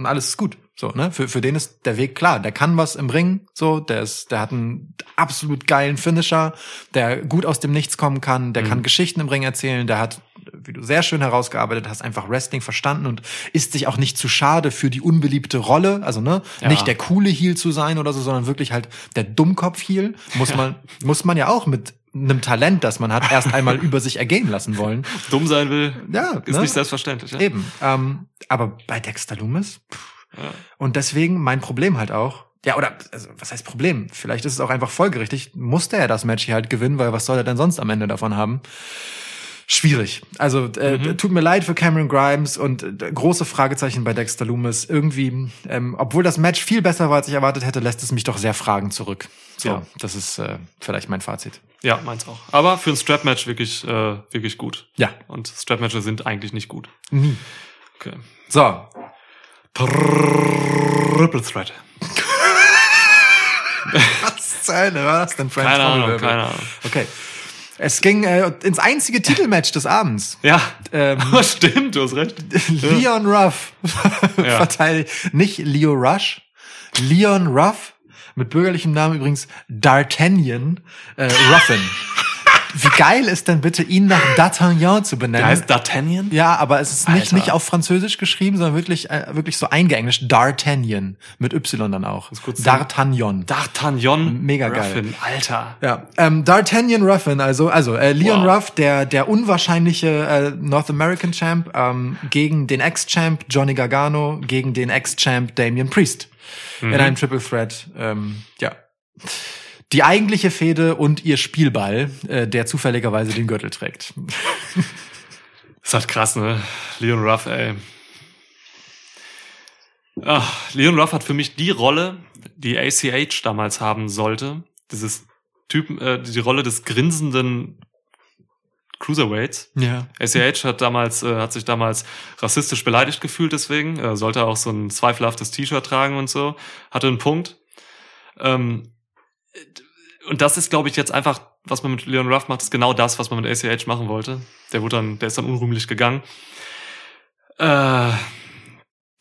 und alles ist gut. So, ne? Für, für den ist der Weg klar. Der kann was im Ring, so, der ist, der hat einen absolut geilen Finisher, der gut aus dem Nichts kommen kann, der kann Geschichten im Ring erzählen, der hat, wie du sehr schön herausgearbeitet hast, einfach Wrestling verstanden und ist sich auch nicht zu schade für die unbeliebte Rolle, also ne, Ja. nicht der coole Heel zu sein oder so, sondern wirklich halt der Dummkopf-Heel, muss man, muss man ja auch mit einem Talent, das man hat, erst einmal über sich ergehen lassen wollen. Dumm sein will, Ja, ist ne? nicht selbstverständlich. Ja? Eben. Ähm, aber bei Dexter Loomis? Ja. Und deswegen mein Problem halt auch. Ja, oder also, was heißt Problem? Vielleicht ist es auch einfach folgerichtig. Musste er das Match hier halt gewinnen, weil was soll er denn sonst am Ende davon haben? Schwierig. Also äh, Mhm. tut mir leid für Cameron Grimes und äh, große Fragezeichen bei Dexter Loomis. Irgendwie, ähm, obwohl das Match viel besser war, als ich erwartet hätte, lässt es mich doch sehr Fragen zurück. So, Ja. das ist äh, vielleicht mein Fazit. Ja, meins auch. Aber für ein Strap-Match wirklich, äh, wirklich gut. Ja, Und Strap-Matches sind eigentlich nicht gut. nie. Okay. So, Triple Threat. Was zur Hölle war das denn, French Keine Ahnung, keine Ahnung. Okay. Es ging äh, ins einzige Titelmatch des Abends. Ja, Ähm, stimmt, du hast recht. Leon Ruff Ja. verteidigt, nicht Leo Rush, Leon Ruff, mit bürgerlichem Namen übrigens D'Artagnan äh, Ruffin. Wie geil ist denn bitte, ihn nach D'Artagnan zu benennen? Der heißt D'Artagnan? ja, aber es ist nicht, Alter. nicht auf Französisch geschrieben, sondern wirklich, äh, wirklich so eingeenglischt. D'Artagnan. Mit Y dann auch. D'Artagnan. D'Artagnan. Mega geil. Ruffin, Alter. Ja, ähm, D'Artagnan Ruffin, also, also äh, Leon Wow. Ruff, der, der unwahrscheinliche äh, North American Champ, ähm, gegen den Ex-Champ Johnny Gargano, gegen den Ex-Champ Damian Priest. In einem Triple Threat, ähm, ja. Die eigentliche Fehde und ihr Spielball, äh, der zufälligerweise den Gürtel trägt. Ist halt krass, ne? Leon Ruff, ey. Ach, Leon Ruff hat für mich die Rolle, die ACH damals haben sollte. Dieses Typen, äh, die Rolle des grinsenden Cruiserweights. Ja. ACH hat damals, äh, hat sich damals rassistisch beleidigt gefühlt deswegen, äh, sollte auch so ein zweifelhaftes T-Shirt tragen und so, hatte einen Punkt. Ähm, und das ist, glaube ich, jetzt einfach, was man mit Leon Ruff macht, ist genau das, was man mit ACH machen wollte. Der wurde dann, der ist dann unrühmlich gegangen. Äh,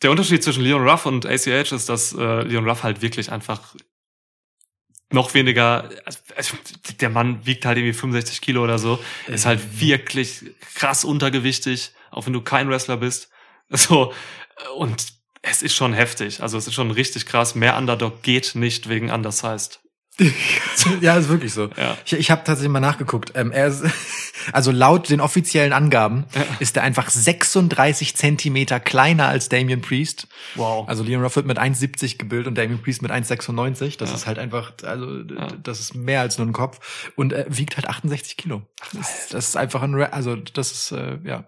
der Unterschied zwischen Leon Ruff und ACH ist, dass äh, Leon Ruff halt wirklich einfach noch weniger, also der Mann wiegt halt irgendwie 65 Kilo oder so, ist halt wirklich krass untergewichtig, auch wenn du kein Wrestler bist. So, und es ist schon heftig, also es ist schon richtig krass. Mehr Underdog geht nicht wegen Undersized. Ja, ist wirklich so. Ja. Ich, ich habe tatsächlich mal nachgeguckt. Ähm, er ist, also laut den offiziellen Angaben ist er einfach 36 Zentimeter kleiner als Damian Priest. Wow. Also Leon Ruff wird mit 1,70 gebildet und Damian Priest mit 1,96. Das Ja. ist halt einfach, also Ja. das ist mehr als nur ein Kopf. Und er wiegt halt 68 Kilo. Das, das ist einfach ein, Ra- also das ist, äh, ja.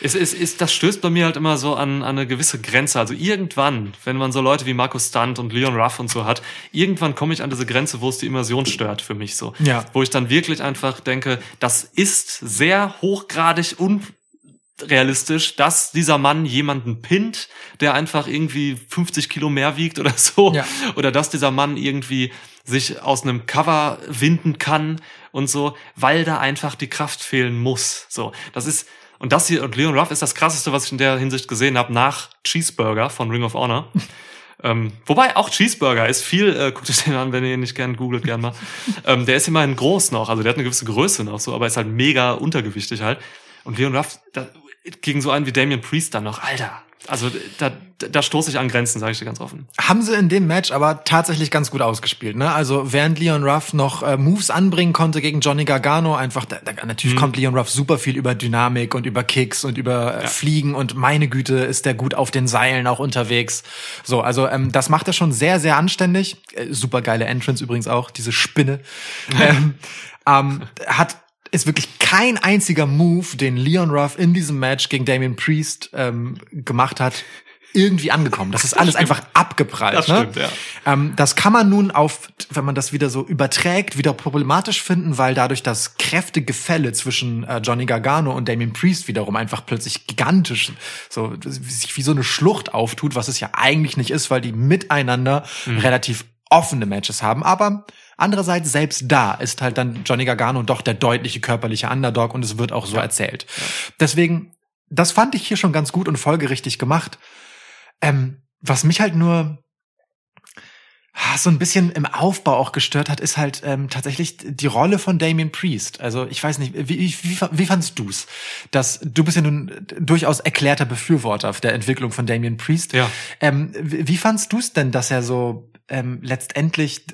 Es ist, ist, das stößt bei mir halt immer so an, an eine gewisse Grenze. Also irgendwann, wenn man so Leute wie Markus Stunt und Leon Ruff und so hat, irgendwann komme ich an diese Grenze, wo es die Immersion stört für mich so. Ja. Wo ich dann wirklich einfach denke, das ist sehr hochgradig unrealistisch, dass dieser Mann jemanden pinnt, der einfach irgendwie 50 Kilo mehr wiegt oder so. Ja. Oder dass dieser Mann irgendwie sich aus einem Cover winden kann und so, weil da einfach die Kraft fehlen muss. So, das ist und das hier und Leon Ruff ist das krasseste, was ich in der Hinsicht gesehen habe nach Cheeseburger von Ring of Honor. ähm, wobei auch Cheeseburger ist viel, äh, guckt euch den an, wenn ihr ihn nicht gern googelt, gern mal. ähm, der ist immerhin groß noch, also der hat eine gewisse Größe noch so, aber ist halt mega untergewichtig halt. Und Leon Ruff, da, gegen so einen wie Damian Priest dann noch, Alter. Also da, da stoße ich an Grenzen, sage ich dir ganz offen. Haben sie in dem Match aber tatsächlich ganz gut ausgespielt, ne? Also während Leon Ruff noch äh, Moves anbringen konnte gegen Johnny Gargano, einfach, da, da, natürlich kommt Leon Ruff super viel über Dynamik und über Kicks und über äh, Ja. Fliegen und meine Güte ist der gut auf den Seilen auch unterwegs. So, also ähm, das macht er schon sehr, sehr anständig. Äh, super geile Entrance übrigens auch, diese Spinne. ähm, ähm, hat ist wirklich kein einziger Move, den Leon Ruff in diesem Match gegen Damian Priest ähm, gemacht hat, irgendwie angekommen. Das ist alles einfach abgeprallt. Das ne? stimmt, ja. Ähm, das kann man nun auf, wenn man das wieder so überträgt, wieder problematisch finden, weil dadurch das Kräftegefälle zwischen äh, Johnny Gargano und Damien Priest wiederum einfach plötzlich gigantisch, so sich wie so eine Schlucht auftut, was es ja eigentlich nicht ist, weil die miteinander relativ offene Matches haben. Aber andererseits selbst da ist halt dann Johnny Gargano doch der deutliche körperliche Underdog und es wird auch so erzählt. Deswegen, das fand ich hier schon ganz gut und folgerichtig gemacht. Ähm, was mich halt nur ah, so ein bisschen im Aufbau auch gestört hat, ist halt ähm, tatsächlich die Rolle von Damien Priest. Also ich weiß nicht, wie, wie, wie, wie fandst du's? Dass du bist ja nun durchaus erklärter Befürworter der Entwicklung von Damien Priest. Ja. Ähm, wie, wie fandst du's denn, dass er so ähm, letztendlich,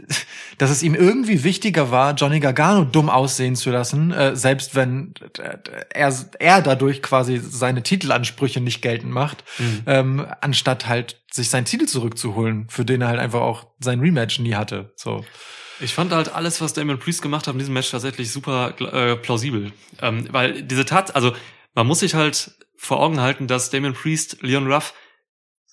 dass es ihm irgendwie wichtiger war, Johnny Gargano dumm aussehen zu lassen, äh, selbst wenn äh, er, er dadurch quasi seine Titelansprüche nicht geltend macht, ähm, anstatt halt sich seinen Titel zurückzuholen, für den er halt einfach auch sein Rematch nie hatte. So. Ich fand halt alles, was Damon Priest gemacht hat in diesem Match tatsächlich super äh, plausibel. Ähm, weil diese Tat, also man muss sich halt vor Augen halten, dass Damon Priest Leon Ruff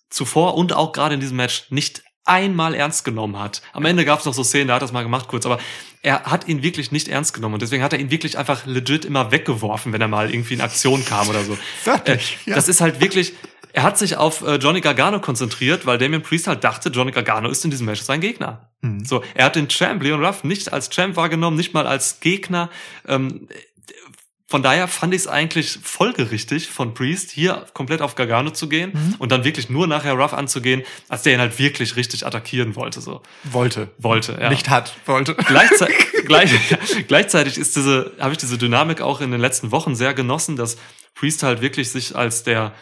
zuvor und auch gerade in diesem Match nicht einmal ernst genommen hat. Am Ende gab es noch so Szenen, da hat er das mal gemacht kurz, aber er hat ihn wirklich nicht ernst genommen und deswegen hat er ihn wirklich einfach legit immer weggeworfen, wenn er mal irgendwie in Aktion kam oder so. Wirklich? Äh, Ja. Das ist halt wirklich, er hat sich auf äh, Johnny Gargano konzentriert, weil Damien Priest halt dachte, Johnny Gargano ist in diesem Match sein Gegner. Mhm. So, er hat den Champ Leon Ruff nicht als Champ wahrgenommen, nicht mal als Gegner. Ähm, von daher fand ich es eigentlich folgerichtig von Priest, hier komplett auf Gargano zu gehen Mhm. und dann wirklich nur nachher Ruff anzugehen, als der ihn halt wirklich richtig attackieren wollte. So Wollte. wollte, ja. Nicht hat, wollte. Gleichzeitig, gleich, gleichzeitig ist diese, habe ich diese Dynamik auch in den letzten Wochen sehr genossen, dass Priest halt wirklich sich als der,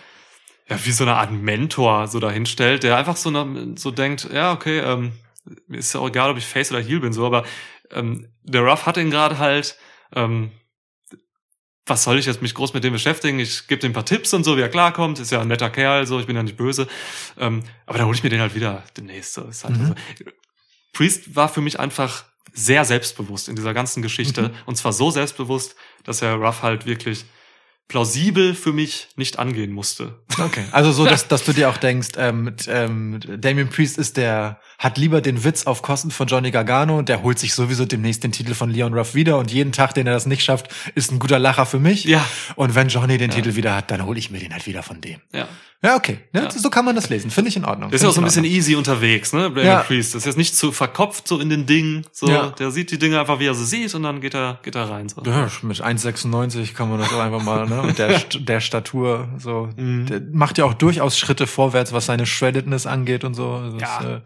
ja, wie so eine Art Mentor so dahinstellt, der einfach so, so denkt, ja, okay, ähm, mir ist ja auch egal, ob ich Face oder Heel bin, so, aber ähm, der Ruff hat ihn gerade halt, ähm, was soll ich jetzt mich groß mit dem beschäftigen? Ich gebe dem ein paar Tipps und so, wie er klarkommt. Ist ja ein netter Kerl, so, ich bin ja nicht böse. Ähm, aber dann hole ich mir den halt wieder demnächst. So. Ist halt Mhm. so. Priest war für mich einfach sehr selbstbewusst in dieser ganzen Geschichte. Mhm. Und zwar so selbstbewusst, dass er Ruff halt wirklich plausibel für mich nicht angehen musste. Okay. Also so, dass, dass du dir auch denkst, ähm, ähm, Damien Priest ist der, hat lieber den Witz auf Kosten von Johnny Gargano, der holt sich sowieso demnächst den Titel von Leon Ruff wieder und jeden Tag, den er das nicht schafft, ist ein guter Lacher für mich. Ja. Und wenn Johnny den Titel wieder hat, dann hole ich mir den halt wieder von dem. Ja. Ja, okay. Ja, Ja. So kann man das lesen. Finde ich in Ordnung. Der ist ja auch so ein bisschen easy unterwegs, ne? Brandon Ja. Priest. Das ist jetzt nicht zu verkopft so in den Dingen. So, Ja. der sieht die Dinge einfach, wie er sie sieht, und dann geht er, geht er rein. So. Ja, mit 1,96 kann man das auch einfach mal, ne? Und der, der Statur, so. Mhm. Der macht ja auch durchaus Schritte vorwärts, was seine Shreddedness angeht und so. Also Ja, das, äh, Ja,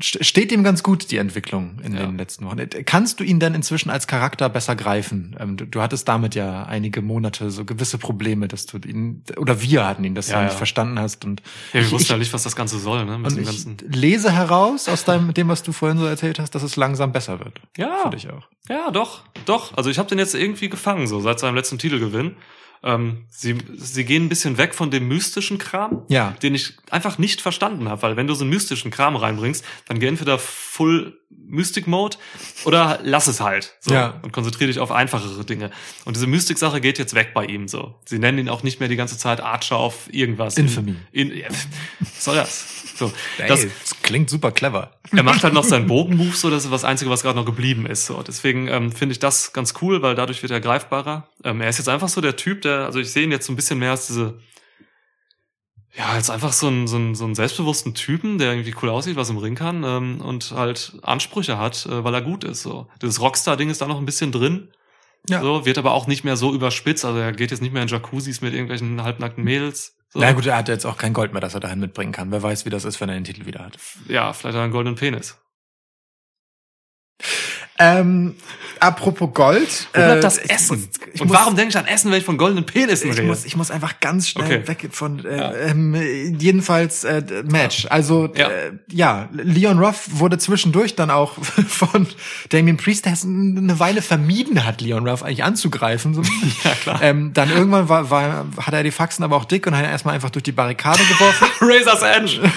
st- steht ihm ganz gut, die Entwicklung in Ja. den letzten Wochen. Kannst du ihn denn inzwischen als Charakter besser greifen? Ähm, du, du hattest damit ja einige Monate so gewisse Probleme, dass du ihn, oder wir hatten ihn, dass Ja, du ihn ja. nicht verstanden hast. Und Ja, wir ich, wussten ich, ja nicht, was das Ganze soll, ne? Mit und dem ich ganzen. lese heraus aus deinem, dem, was du vorhin so erzählt hast, dass es langsam besser wird. Ja. Für dich auch. Ja, doch, doch. Also ich habe den jetzt irgendwie gefangen, so seit seinem letzten Titelgewinn. Ähm, sie, sie gehen ein bisschen weg von dem mystischen Kram, Ja. den ich einfach nicht verstanden habe, weil wenn du so einen mystischen Kram reinbringst, dann geh entweder Full Mystic Mode oder lass es halt so Ja. und konzentriere dich auf einfachere Dinge. Und diese Mystik-Sache geht jetzt weg bei ihm so. Sie nennen ihn auch nicht mehr die ganze Zeit Archer auf irgendwas. Infamy. In, in, ja, was soll das? So, das, das klingt super clever. er macht halt noch seinen Bogenmove, so das ist das Einzige, was gerade noch geblieben ist. So. Deswegen ähm, finde ich das ganz cool, weil dadurch wird er greifbarer. Ähm, er ist jetzt einfach so der Typ, der, also ich sehe ihn jetzt so ein bisschen mehr als diese, ja, als einfach so ein, so ein, so ein selbstbewussten Typen, der irgendwie cool aussieht, was im Ring kann ähm, und halt Ansprüche hat, äh, weil er gut ist. So. Dieses Rockstar-Ding ist da noch ein bisschen drin. Ja. So, wird aber auch nicht mehr so überspitzt. Also er geht jetzt nicht mehr in Jacuzzis mit irgendwelchen halbnackten Mädels. So. Na gut, er hat jetzt auch kein Gold mehr, das er dahin mitbringen kann. Wer weiß, wie das ist, wenn er den Titel wieder hat. Ja, vielleicht hat er einen goldenen Penis. Ähm, apropos Gold. Wo bleibt äh, das ich Essen? muss- ich und muss- warum denke ich an Essen, wenn ich von goldenen Penissen Ich rede? muss, ich muss einfach ganz schnell Okay. weg von äh, Ja. ähm, jedenfalls äh, Match. Also Ja. Äh, ja, Leon Ruff wurde zwischendurch dann auch von Damien Priest, der es eine Weile vermieden hat, Leon Ruff eigentlich anzugreifen. So. Ja, klar. Ähm, dann irgendwann war, war, hat er die Faxen aber auch dick und hat ihn erstmal einfach durch die Barrikade geworfen. Razor's Edge.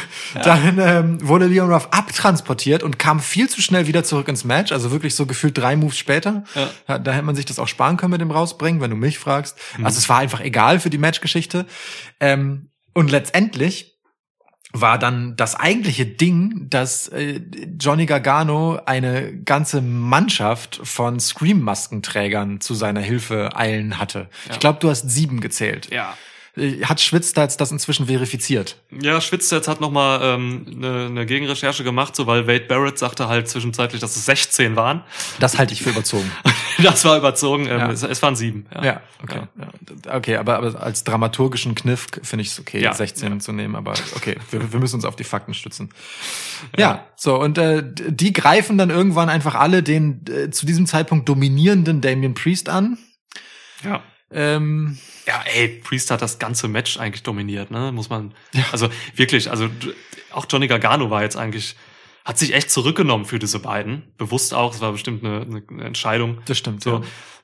Dann ähm, wurde Leon Ruff abtransportiert und kam viel zu schnell wieder zurück ins Match. Also wirklich so gefühlt drei Moves später. Ja. Da, da hätte man sich das auch sparen können mit dem rausbringen, wenn du mich fragst. Mhm. Also es war einfach egal für die Matchgeschichte. Ähm, und letztendlich war dann das eigentliche Ding, dass äh, Johnny Gargano eine ganze Mannschaft von Scream-Maskenträgern zu seiner Hilfe eilen hatte. Ja. Ich glaube, du hast sieben gezählt. Ja. Äh, Hat Schwitzstats das inzwischen verifiziert? Ja, Schwitz hat nochmal ähm, eine, eine Gegenrecherche gemacht, so weil Wade Barrett sagte halt zwischenzeitlich, dass es 16 waren. Das halte ich für überzogen. Das war überzogen. Ähm, Ja. es, es waren sieben. Ja, Ja, okay. Ja. Okay, aber, aber als dramaturgischen Kniff finde ich es okay, Ja. 16 zu nehmen, aber okay, wir, wir müssen uns auf die Fakten stützen. Ja, so, und äh, die greifen dann irgendwann einfach alle den äh, zu diesem Zeitpunkt dominierenden Damien Priest an. Ja. Ähm, Ja, ey, Priest hat das ganze Match eigentlich dominiert, ne? Muss man. Ja. Also wirklich, also auch Johnny Gargano war jetzt eigentlich, hat sich echt zurückgenommen für diese beiden. Bewusst auch, es war bestimmt eine, eine- eine Entscheidung. das stimmt, So ja.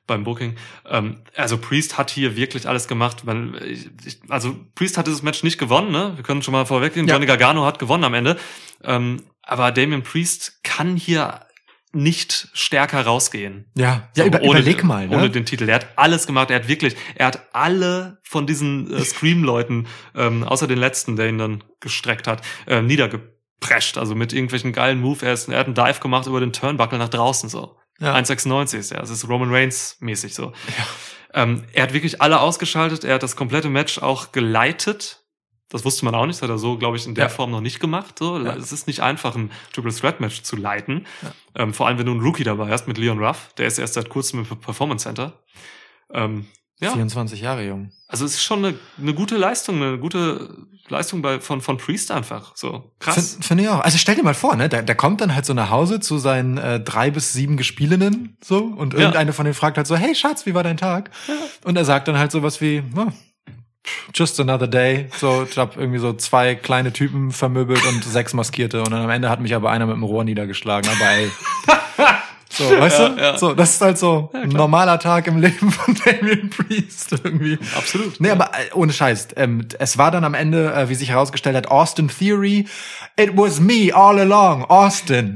beim Booking. Ähm, also Priest hat hier wirklich alles gemacht. Weil ich, ich, also Priest hat dieses Match nicht gewonnen, ne? Wir können schon mal vorweggehen. Ja. Johnny Gargano hat gewonnen am Ende. Ähm, aber Damien Priest kann hier nicht stärker rausgehen. Ja, ja über, ohne, überleg mal, Ohne ne? den Titel. Er hat alles gemacht. Er hat wirklich, er hat alle von diesen äh, Scream-Leuten, ähm, außer den letzten, der ihn dann gestreckt hat, äh, niedergeprescht. Also mit irgendwelchen geilen Move. Er, ist, er hat einen Dive gemacht über den Turnbuckle nach draußen so. Ja. 1,96 ist er. Das ist Roman Reigns mäßig so. Ähm, er hat wirklich alle ausgeschaltet. Er hat das komplette Match auch geleitet. Das wusste man auch nicht, das hat er so, glaube ich, in der Ja. Form noch nicht gemacht. So. Ja. Es ist nicht einfach, ein Triple Threat Match zu leiten. Ähm, vor allem, wenn du einen Rookie dabei hast mit Leon Ruff. Der ist erst seit kurzem im Performance Center. Ähm, ja, 24 Jahre jung. also es ist schon eine, eine gute Leistung, eine gute Leistung bei, von, von Priest einfach. So krass. Find- Finde ich auch. Also stell dir mal vor, ne, der, der kommt dann halt so nach Hause zu seinen äh, drei bis sieben Gespielinnen so und Ja. irgendeine von denen fragt halt so, hey Schatz, wie war dein Tag? Und er sagt dann halt sowas wie, "Oh, just another day. So, ich hab irgendwie so zwei kleine Typen vermöbelt und sechs Maskierte und dann am Ende hat mich aber einer mit dem Rohr niedergeschlagen. Aber ey. So, weißt Ja, du? ja. So, das ist halt so ein normaler Tag im Leben von Damien Priest irgendwie. Absolut. Nee, aber äh, ohne Scheiß. Ähm, es war dann am Ende, äh, wie sich herausgestellt hat, Austin Theory. It was me all along, Austin.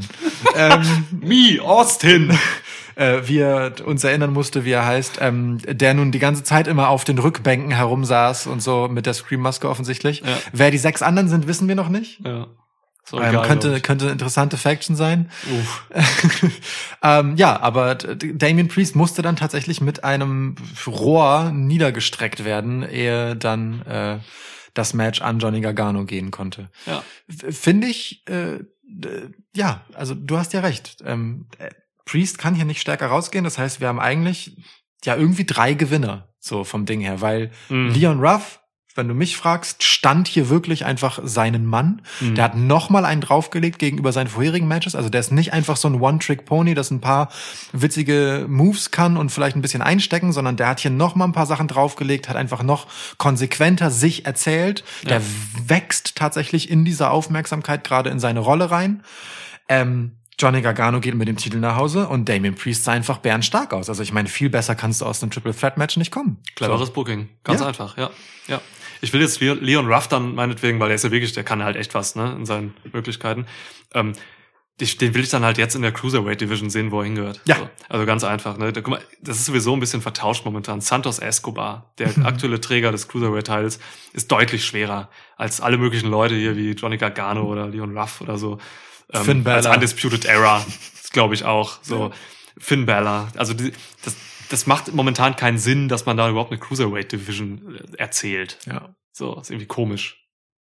ähm, Me, Austin. äh, wie er uns erinnern musste, wie er heißt, ähm, der nun die ganze Zeit immer auf den Rückbänken herumsaß und so mit der Scream-Maske offensichtlich. Ja. Wer die sechs anderen sind, wissen wir noch nicht. ja. So Ähm, geil, könnte, ich. könnte eine interessante Faction sein. Uff. ähm, ja, aber Damien Priest musste dann tatsächlich mit einem Rohr niedergestreckt werden, ehe dann äh, das Match an Johnny Gargano gehen konnte. Ja. Finde ich, äh, ja, also du hast ja recht. Ähm, äh, Priest kann hier nicht stärker rausgehen. Das heißt, wir haben eigentlich ja irgendwie drei Gewinner so vom Ding her, weil Mhm. Leon Ruff, wenn du mich fragst, stand hier wirklich einfach seinen Mann. Mhm. Der hat noch mal einen draufgelegt gegenüber seinen vorherigen Matches. Also der ist nicht einfach so ein One-Trick-Pony, das ein paar witzige Moves kann und vielleicht ein bisschen einstecken, sondern der hat hier noch mal ein paar Sachen draufgelegt, hat einfach noch konsequenter sich erzählt. Der wächst tatsächlich in dieser Aufmerksamkeit gerade in seine Rolle rein. Ähm, Johnny Gargano geht mit dem Titel nach Hause und Damien Priest sah einfach bärenstark aus. Also ich meine, viel besser kannst du aus einem Triple Threat Match nicht kommen. Cleveres Booking. Ganz Ja. einfach, ja. ja. Ich will jetzt Leo- Leon Ruff dann meinetwegen, weil der ist ja wirklich, der kann halt echt was, ne, in seinen Möglichkeiten. Ähm, ich, den will ich dann halt jetzt in der Cruiserweight Division sehen, wo er hingehört. Ja. So, also ganz einfach, ne. Da, guck mal, das ist sowieso ein bisschen vertauscht momentan. Santos Escobar, der aktuelle Träger des Cruiserweight-Teils, ist deutlich schwerer als alle möglichen Leute hier wie Johnny Gargano oder Leon Ruff oder so. Ähm, Finn als Balor. Undisputed Era, glaube ich auch. So Finn Balor. Also die, das, das macht momentan keinen Sinn, dass man da überhaupt eine Cruiserweight Division äh, erzählt. Ja. So, ist irgendwie komisch.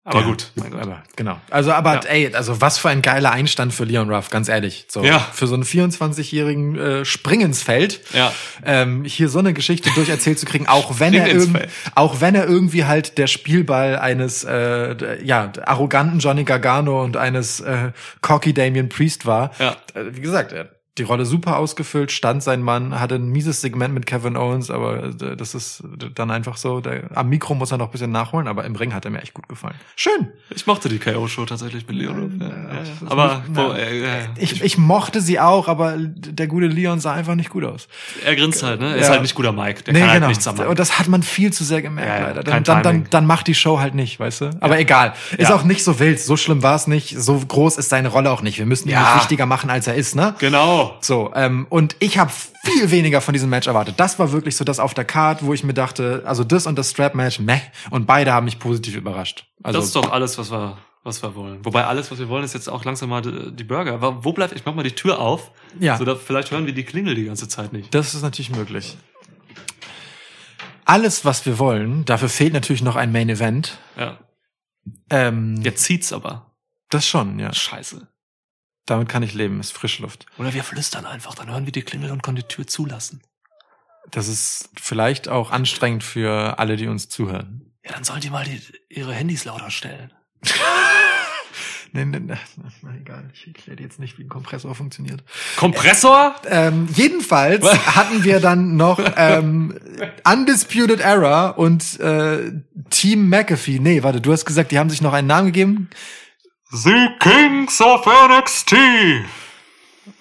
Aber Ja, gut, mein Gott. Aber genau. Also, aber Ja. ey, also was für ein geiler Einstand für Leon Ruff, ganz ehrlich. So Ja. für so einen 24-jährigen äh, Spring ins Feld. Ja. Ähm, hier so eine Geschichte durcherzählt zu kriegen, auch wenn Spring er irgend, auch wenn er irgendwie halt der Spielball eines äh, ja arroganten Johnny Gargano und eines äh, cocky Damien Priest war. Ja. Äh, wie gesagt, er die Rolle super ausgefüllt, stand sein Mann, hatte ein mieses Segment mit Kevin Owens, aber äh, das ist dann einfach so. Der, am Mikro muss er noch ein bisschen nachholen, aber im Ring hat er mir echt gut gefallen. Schön. Ich mochte die KO-Show tatsächlich mit Leon. Ja, ja, ja. Aber na, äh, Ich, ich mochte sie auch, aber der gute Leon sah einfach nicht gut aus. er grinst halt, ne? Er ist halt nicht guter Mike. Der kann halt nichts am Und das hat man viel zu sehr gemerkt, leider. Dann, dann, dann, dann macht die Show halt nicht, weißt du? Aber egal. Ist auch nicht so wild. So schlimm war es nicht. So groß ist seine Rolle auch nicht. Wir müssen ihn nicht wichtiger machen, als er ist, ne? Genau. So, ähm, und ich habe viel weniger von diesem Match erwartet. Das war wirklich so das auf der Card, wo ich mir dachte, also das und das Strap-Match, meh. Und beide haben mich positiv überrascht. Also, das ist doch alles, was wir, was wir wollen. Wobei alles, was wir wollen, ist jetzt auch langsam mal die, Burger. Aber wo bleibt, ich mach mal die Tür auf. Ja. So, da, vielleicht hören wir die Klingel die ganze Zeit nicht. das ist natürlich möglich. Alles, was wir wollen, dafür fehlt natürlich noch ein Main Event. Ja. Ähm, Jetzt zieht's aber. Das schon, ja. Scheiße. Damit kann ich leben, ist Frischluft. Oder wir flüstern einfach, dann hören wir die Klingel und können die Tür zulassen. Das ist vielleicht auch anstrengend für alle, die uns zuhören. Ja, dann sollen die mal die, ihre Handys lauter stellen. Nee, nee, nee, na, egal, ich erkläre jetzt nicht, wie ein Kompressor funktioniert. Kompressor? Ähm, jedenfalls hatten wir dann noch ähm, Undisputed Era und äh, Team McAfee. Nee, warte, du hast gesagt, die haben sich noch einen Namen gegeben. The Kings of NXT.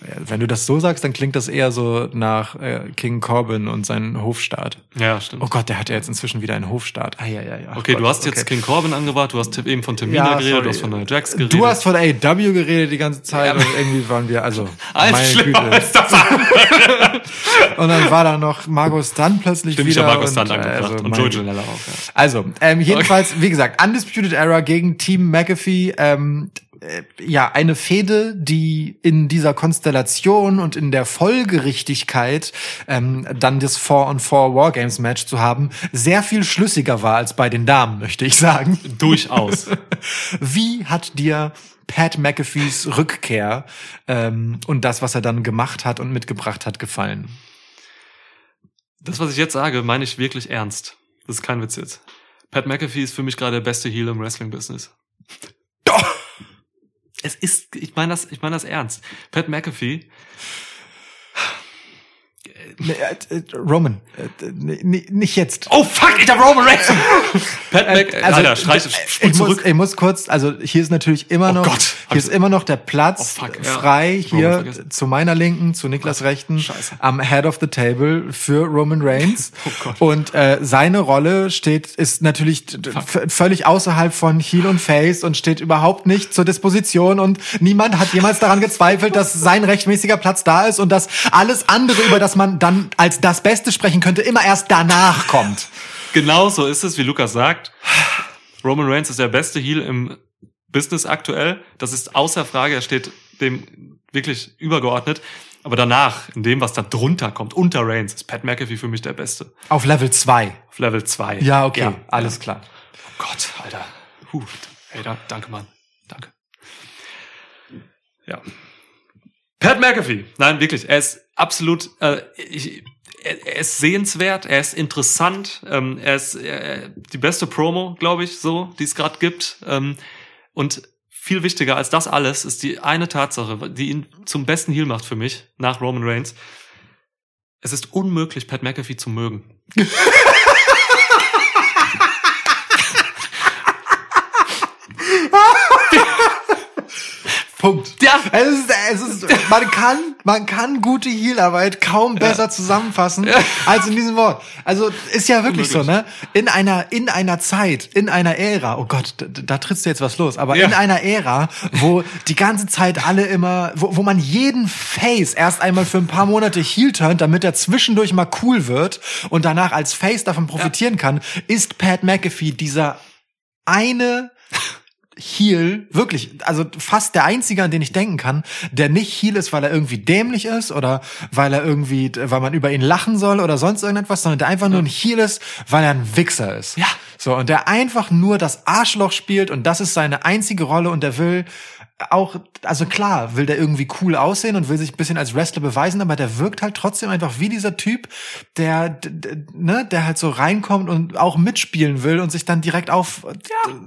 Ja, wenn du das so sagst, dann klingt das eher so nach äh, King Corbin und seinen Hofstaat. Ja, stimmt. Oh Gott, der hat ja jetzt inzwischen wieder einen Hofstaat. Ah, ja, ja, ja. Okay, Gott, du hast jetzt okay. King Corbin angebracht, du hast eben von Tamina Ja, geredet, sorry. du hast von Nia Jax geredet. Du hast von AEW geredet die ganze Zeit und irgendwie waren wir, also, Alles meine schlimmer Güte. als das. Und dann war da noch Margot Stunt plötzlich Stimmt, ich wieder. Markus und, Stunt angebracht also, und. Janella auch. Ja. Also, ähm, jedenfalls, wie gesagt, Undisputed Era gegen Team McAfee. Ähm, äh, ja eine Fehde, die in dieser Konstellation und in der Folgerichtigkeit ähm, dann das Four on Four Wargames Match zu haben, sehr viel schlüssiger war als bei den Damen, möchte ich sagen. Durchaus. Wie hat dir Pat McAfees Rückkehr ähm, und das, was er dann gemacht hat und mitgebracht hat, gefallen? Das, was ich jetzt sage, meine ich wirklich ernst. Das ist kein Witz jetzt. Pat McAfee ist für mich gerade der beste Heel im Wrestling-Business. Es ist, ich meine das, ich meine das ernst. Pat McAfee, Roman, äh, n- nicht jetzt. oh fuck, ich hab Roman Reigns. Pat Äh, Mc, Alter, streich, äh, ich muss, zurück. ich muss kurz, also hier ist natürlich immer Oh noch, Gott, hab hier ist immer noch der Platz Oh fuck, ja. frei Roman hier zu meiner Linken, zu Niklas Rechten, Scheiße. am Head of the Table für Roman Reigns. Oh Gott. Und äh, seine Rolle steht, ist natürlich völlig außerhalb von Heel und Face und steht überhaupt nicht zur Disposition und niemand hat jemals daran gezweifelt, dass sein rechtmäßiger Platz da ist und dass alles andere, über das man dann als das Beste sprechen könnte, immer erst danach kommt. Genau so ist es, wie Lukas sagt. Roman Reigns ist der beste Heel im Business aktuell. Das ist außer Frage. Er steht dem wirklich übergeordnet. Aber danach, in dem, was da drunter kommt, unter Reigns, ist Pat McAfee für mich der Beste. Auf Level 2. Auf Level 2. Ja, okay, alles klar. Oh Gott, Alter. Puh. Hey, da, danke, Mann. Danke. Ja. Pat McAfee. Nein, wirklich. Er ist absolut, äh, ich, er, ist sehenswert, er ist interessant, ähm, er ist äh, die beste Promo, glaube ich, so, die es gerade gibt. Ähm, und viel wichtiger als das alles ist die eine Tatsache, die ihn zum besten Heel macht für mich, nach Roman Reigns. Es ist unmöglich, Pat McAfee zu mögen. Punkt. Ja. Es ist, es ist, man kann, man kann gute Heelarbeit kaum besser zusammenfassen als in diesem Wort. Also ist ja wirklich so, ne? In einer, in einer Zeit, in einer Ära. Oh Gott, da, da trittst du jetzt was los. Aber Ja. in einer Ära, wo die ganze Zeit alle immer, wo, wo man jeden Face erst einmal für ein paar Monate Heel turnt, damit er zwischendurch mal cool wird und danach als Face davon profitieren kann, ist Pat McAfee dieser eine Heel, wirklich, also fast der einzige, an den ich denken kann, der nicht Heel ist, weil er irgendwie dämlich ist oder weil er irgendwie, weil man über ihn lachen soll oder sonst irgendetwas, sondern der einfach nur ein Heel ist, weil er ein Wichser ist. Ja. So, und der einfach nur das Arschloch spielt und das ist seine einzige Rolle und der will auch, also klar, will der irgendwie cool aussehen und will sich ein bisschen als Wrestler beweisen, aber der wirkt halt trotzdem einfach wie dieser Typ, der, ne, der halt so reinkommt und auch mitspielen will und sich dann direkt auf,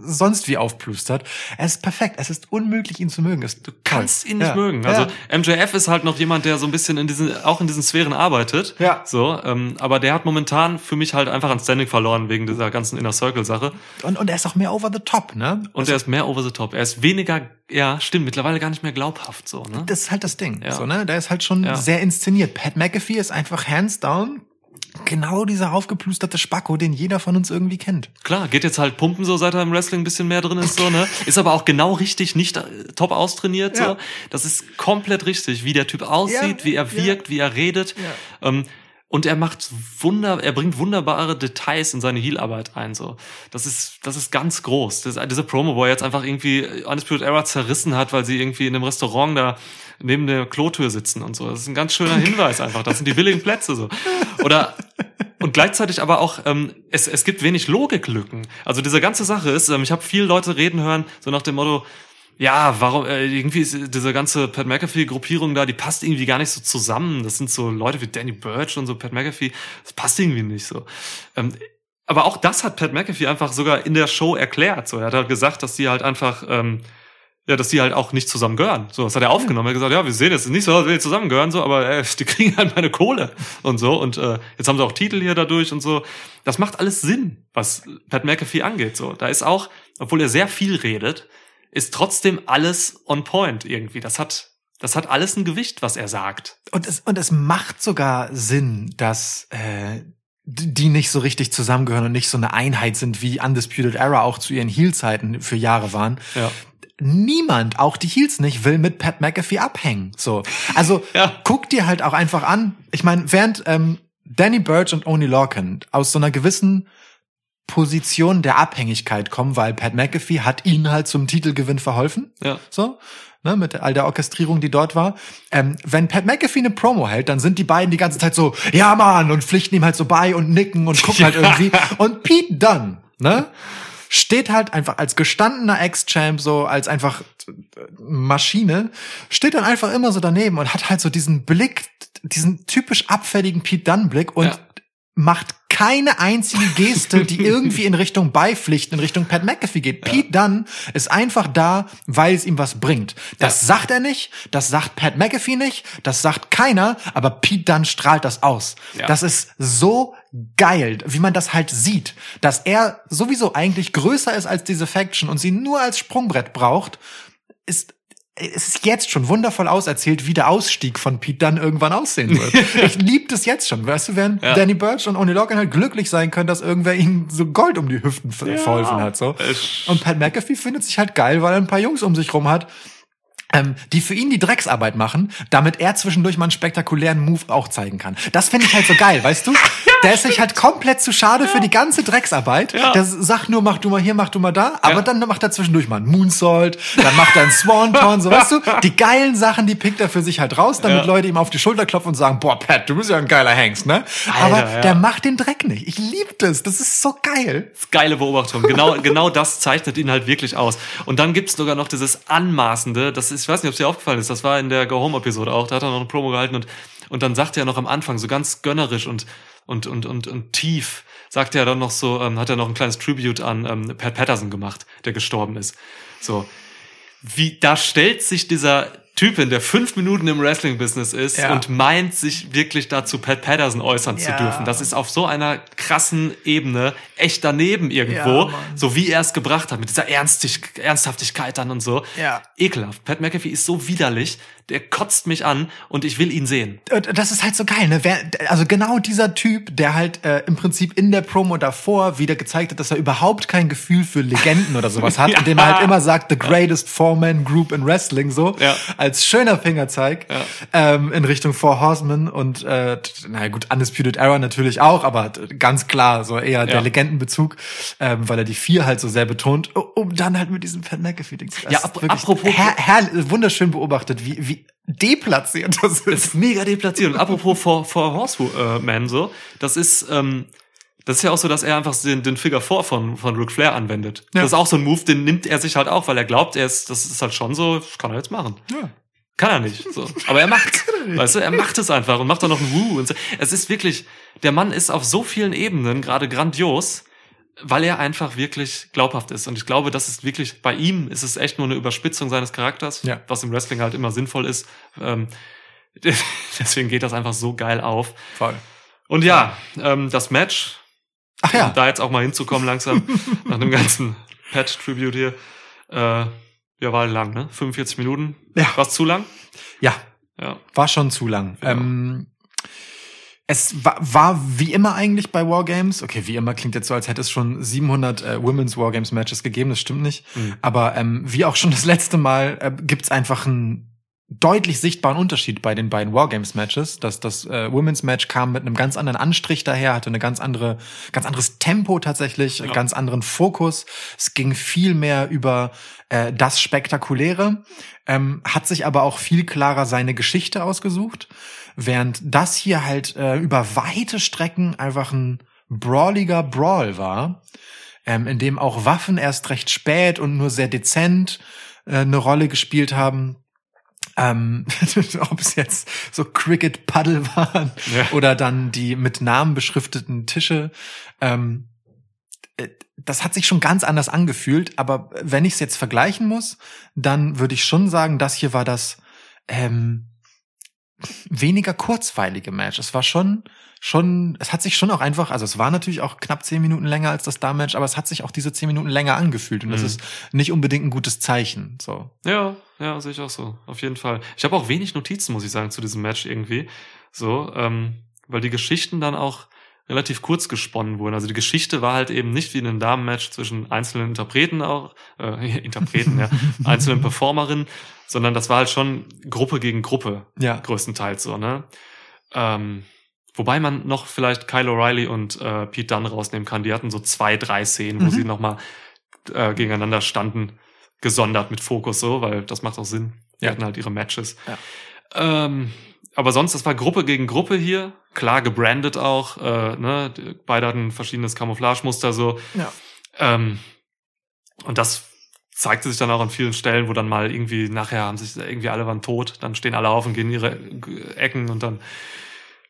sonst wie aufplustert. Er ist perfekt. Es ist unmöglich, ihn zu mögen. Es- Du kannst ihn nicht Ja. mögen. Also MJF ist halt noch jemand, der so ein bisschen in diesen, auch in diesen Sphären arbeitet. Ja. So, ähm, aber der hat momentan für mich halt einfach an Standing verloren wegen dieser ganzen Inner Circle Sache. Und, und er ist auch mehr over the top, ne? Und er ist mehr over the top. Er ist weniger, ja, stimmt, mittlerweile gar nicht mehr glaubhaft so, ne? Das ist halt das Ding. Ja. So, ne? Der ist halt schon Ja. sehr inszeniert. Pat McAfee ist einfach hands down genau dieser aufgeplusterte Spacko, den jeder von uns irgendwie kennt. Klar, geht jetzt halt pumpen so, seit er im Wrestling ein bisschen mehr drin ist, so, ne? Ist aber auch genau richtig, nicht äh, top austrainiert, Ja. so. Das ist komplett richtig, wie der Typ aussieht, Ja, wie er ja. wirkt, wie er redet. Ähm, und er macht wunder, er bringt wunderbare Details in seine Heelarbeit ein, so. Das ist, das ist ganz groß. Das diese Promo, wo er jetzt einfach irgendwie Undisputed Era zerrissen hat, weil sie irgendwie in einem Restaurant da neben der Klotür sitzen und so. Das ist ein ganz schöner Hinweis einfach. Das sind die billigen Plätze, so. Oder, und gleichzeitig aber auch, ähm, es, es gibt wenig Logiklücken. Also diese ganze Sache ist, ähm, ich habe viele Leute reden hören, so nach dem Motto, ja, warum, äh, irgendwie ist diese ganze Pat McAfee-Gruppierung da, die passt irgendwie gar nicht so zusammen. Das sind so Leute wie Danny Birch und so Pat McAfee, das passt irgendwie nicht so. Ähm, aber auch das hat Pat McAfee einfach sogar in der Show erklärt. So, er hat halt gesagt, dass die halt einfach, ähm, ja, dass die halt auch nicht zusammen gehören. So, das hat er aufgenommen. Er hat gesagt, ja, wir sehen es nicht so, als wenn die zusammen gehören, so, aber äh, die kriegen halt meine Kohle und so. Und äh, jetzt haben sie auch Titel hier dadurch und so. Das macht alles Sinn, was Pat McAfee angeht. So, da ist auch, obwohl er sehr viel redet, ist trotzdem alles on point irgendwie. Das hat, das hat alles ein Gewicht, was er sagt. Und es, und es macht sogar Sinn, dass äh, die nicht so richtig zusammengehören und nicht so eine Einheit sind, wie Undisputed Era auch zu ihren Heel-Zeiten für Jahre waren. Ja. Niemand, auch die Heels nicht, will mit Pat McAfee abhängen. So, also Ja. guck dir halt auch einfach an. Ich meine, während ähm, Danny Burch und Oni Lorcan aus so einer gewissen Position der Abhängigkeit kommen, weil Pat McAfee hat ihnen halt zum Titelgewinn verholfen. Ja. So. Ne, mit all der Orchestrierung, die dort war. Ähm, wenn Pat McAfee eine Promo hält, dann sind die beiden die ganze Zeit so, ja Mann, und pflichten ihm halt so bei und nicken und gucken halt irgendwie. Und Pete Dunn, ne, steht halt einfach als gestandener Ex-Champ, so als einfach äh, Maschine, steht dann einfach immer so daneben und hat halt so diesen Blick, diesen typisch abfälligen Pete Dunn-Blick und Ja. Macht keine einzige Geste, die irgendwie in Richtung Beipflicht, in Richtung Pat McAfee geht. Pete Dunn ist einfach da, weil es ihm was bringt. Das sagt er nicht, das sagt Pat McAfee nicht, das sagt keiner, aber Pete Dunn strahlt das aus. Ja. Das ist so geil, wie man das halt sieht, dass er sowieso eigentlich größer ist als diese Faction und sie nur als Sprungbrett braucht, ist es ist jetzt schon wundervoll auserzählt, wie der Ausstieg von Pete Dunn irgendwann aussehen wird. ich lieb das jetzt schon. Weißt du, während Ja. Danny Birch und Oni Logan halt glücklich sein können, dass irgendwer ihnen so Gold um die Hüften ver- verholfen hat. So. Und Pat McAfee findet sich halt geil, weil er ein paar Jungs um sich rum hat, ähm, die für ihn die Drecksarbeit machen, damit er zwischendurch mal einen spektakulären Move auch zeigen kann. Das finde ich halt so geil, weißt du? Der ist sich halt komplett zu schade für die ganze Drecksarbeit. Ja. Der sagt nur, mach du mal hier, mach du mal da. Aber dann macht er zwischendurch mal einen Moonsault, dann macht er einen Swanton, so weißt du? Die geilen Sachen, die pickt er für sich halt raus, damit. Leute ihm auf die Schulter klopfen und sagen, boah, Pat, du bist ja ein geiler Hengst, ne? Alter, Aber der macht den Dreck nicht. Ich lieb das. Das ist so geil. Geile Beobachtung. Genau, genau das zeichnet ihn halt wirklich aus. Und dann gibt's sogar noch dieses Anmaßende, das ist, ich weiß nicht, ob es dir aufgefallen ist, das war in der Go Home Episode auch, da hat er noch eine Promo gehalten und, und dann sagt er noch am Anfang so ganz gönnerisch und, und, und, und, und tief, sagt er dann noch so, ähm, hat er noch ein kleines Tribute an ähm, Pat Patterson gemacht, der gestorben ist. So. Wie, da stellt sich dieser Typ hin, der fünf Minuten im Wrestling-Business ist Ja. und meint, sich wirklich dazu Pat Patterson äußern zu Ja. dürfen. Das ist auf so einer krassen Ebene echt daneben irgendwo, Ja, so wie er es gebracht hat, mit dieser Ernstig Ernsthaftigkeit dann und so. Ja. Ekelhaft. Pat McAfee ist so widerlich, der kotzt mich an und ich will ihn sehen. Und das ist halt so geil, ne? Wer, also genau dieser Typ, der halt äh, im Prinzip in der Promo davor wieder gezeigt hat, dass er überhaupt kein Gefühl für Legenden oder sowas hat, Ja. indem er halt immer sagt, the greatest four-man group in Wrestling, so Ja. als schöner Fingerzeig Ja. ähm, in Richtung Four Horsemen und äh, t- na gut, Undisputed Era natürlich auch, aber ganz klar so eher der. Legendenbezug, ähm, weil er die vier halt so sehr betont, um- dann halt mit diesem Pat McAfee-Ding zu Ja, ap- apropos- her, her, wunderschön beobachtet, wie, wie deplatziert das ist. ist mega deplatziert. Und apropos for, for Horseman so, das ist, ähm, das ist ja auch so, dass er einfach den, den Figure 4 von, von Ric Flair anwendet. Ja. Das ist auch so ein Move, den nimmt er sich halt auch, weil er glaubt, er ist, das ist halt schon so, das kann er jetzt machen. Ja. Kann er nicht. So. Aber er macht Weißt du, er macht es einfach und macht dann noch ein Woo und so. Es ist wirklich, der Mann ist auf so vielen Ebenen gerade grandios, weil er einfach wirklich glaubhaft ist. Und ich glaube, das ist wirklich, bei ihm ist es echt nur eine Überspitzung seines Charakters, Ja. was im Wrestling halt immer sinnvoll ist. Ähm, deswegen geht das einfach so geil auf. Voll. Und ja, ähm, das Match, Ach ja. um da jetzt auch mal hinzukommen langsam, nach dem ganzen Pat-Tribute hier, äh, ja, war lang, ne? 45 Minuten. Ja. War's zu lang? Ja, Ja. war schon zu lang. Ja. Ähm, es war, war wie immer eigentlich bei Wargames. Okay, wie immer klingt jetzt so, als hätte es schon 700 äh, Women's Wargames Matches gegeben. Das stimmt nicht. Mhm. Aber ähm, wie auch schon das letzte Mal äh, gibt's einfach einen deutlich sichtbaren Unterschied bei den beiden Wargames Matches. Das, das äh, Women's Match kam mit einem ganz anderen Anstrich daher, hatte eine ganz andere, ganz anderes Tempo tatsächlich, Ja. ganz anderen Fokus. Es ging viel mehr über äh, das Spektakuläre, ähm, hat sich aber auch viel klarer seine Geschichte ausgesucht, während das hier halt äh, über weite Strecken einfach ein brawliger Brawl war, ähm, in dem auch Waffen erst recht spät und nur sehr dezent äh, eine Rolle gespielt haben. Ähm, ob es jetzt so Cricket-Paddle waren Ja. oder dann die mit Namen beschrifteten Tische. Ähm, äh, das hat sich schon ganz anders angefühlt, aber wenn ich es jetzt vergleichen muss, dann würde ich schon sagen, das hier war das ähm, weniger kurzweilige Match. Es war schon, schon, es hat sich schon auch einfach, also es war natürlich auch knapp zehn Minuten länger als das Da-Match, aber es hat sich auch diese zehn Minuten länger angefühlt und das Mhm. ist nicht unbedingt ein gutes Zeichen. So. Ja, ja, sehe ich auch so. Auf jeden Fall. Ich habe auch wenig Notizen, muss ich sagen, zu diesem Match irgendwie. So, ähm, weil die Geschichten dann auch relativ kurz gesponnen wurden. Also die Geschichte war halt eben nicht wie in einem Damenmatch zwischen einzelnen Interpreten auch, äh, Interpreten, ja, einzelnen Performerinnen, sondern das war halt schon Gruppe gegen Gruppe, Ja. größtenteils so, ne? Ähm, Wobei man noch vielleicht Kyle O'Reilly und äh, Pete Dunne rausnehmen kann. Die hatten so zwei, drei Szenen, wo Mhm. sie nochmal äh, gegeneinander standen, gesondert mit Fokus so, weil das macht auch Sinn. Die Ja. hatten halt ihre Matches. Ja. Ähm, aber sonst, das war Gruppe gegen Gruppe hier. Klar gebrandet auch. Äh, ne? Beide hatten verschiedenes Camouflagemuster so. Ja. Ähm, und das zeigte sich dann auch an vielen Stellen, wo dann mal irgendwie nachher haben sich irgendwie alle waren tot, dann stehen alle auf und gehen in ihre Ecken und dann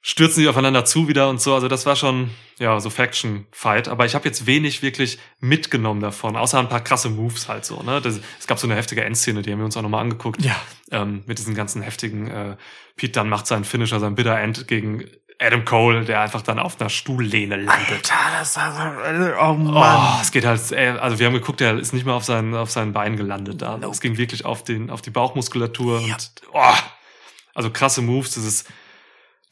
stürzen sie aufeinander zu wieder und so. Also das war schon ja so Faction Fight. Aber ich habe jetzt wenig wirklich mitgenommen davon, außer ein paar krasse Moves halt so. Ne, das, es gab so eine heftige Endszene, die haben wir uns auch nochmal angeguckt Ja. ähm, mit diesen ganzen heftigen. Äh, Pete dann macht seinen Finisher, sein Bitter End gegen Adam Cole, der einfach dann auf einer Stuhllehne landet. Alter, das war, oh Mann. Oh, es geht halt, ey, also wir haben geguckt, er ist nicht mehr auf seinen, auf seinen Beinen gelandet da. Nope. Es ging wirklich auf den, auf die Bauchmuskulatur Ja. und, oh, also krasse Moves, dieses,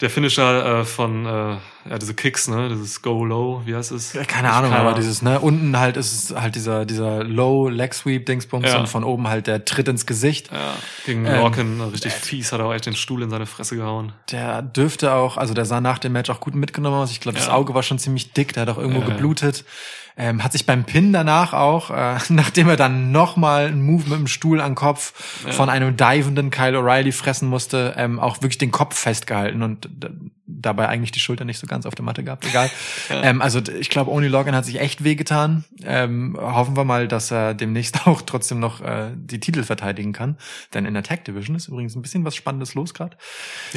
der Finisher äh, von, äh, ja, diese Kicks, ne, dieses Go Low, wie heißt es? Ja, Keine Ahnung, Keine aber Ahnung. dieses, ne, unten halt ist es halt dieser, dieser Low Leg Sweep Dingsbums Ja. und von oben halt der Tritt ins Gesicht. Ja, gegen Ähm, Lorcan, richtig fies, hat er auch echt den Stuhl in seine Fresse gehauen. Der dürfte auch, also der sah nach dem Match auch gut mitgenommen aus. Ich glaube, das Ja. Auge war schon ziemlich dick, der hat auch irgendwo geblutet. Ähm, hat sich beim Pin danach auch, äh, nachdem er dann nochmal einen Move mit dem Stuhl an Kopf von einem divenden Kyle O'Reilly fressen musste, ähm, auch wirklich den Kopf festgehalten und d- dabei eigentlich die Schulter nicht so ganz auf der Matte gehabt. Egal. Ja. ähm, also ich glaube, Oni Logan hat sich echt wehgetan. Ähm, hoffen wir mal, dass er demnächst auch trotzdem noch äh, die Titel verteidigen kann. Denn in der Tag Division ist übrigens ein bisschen was Spannendes los gerade.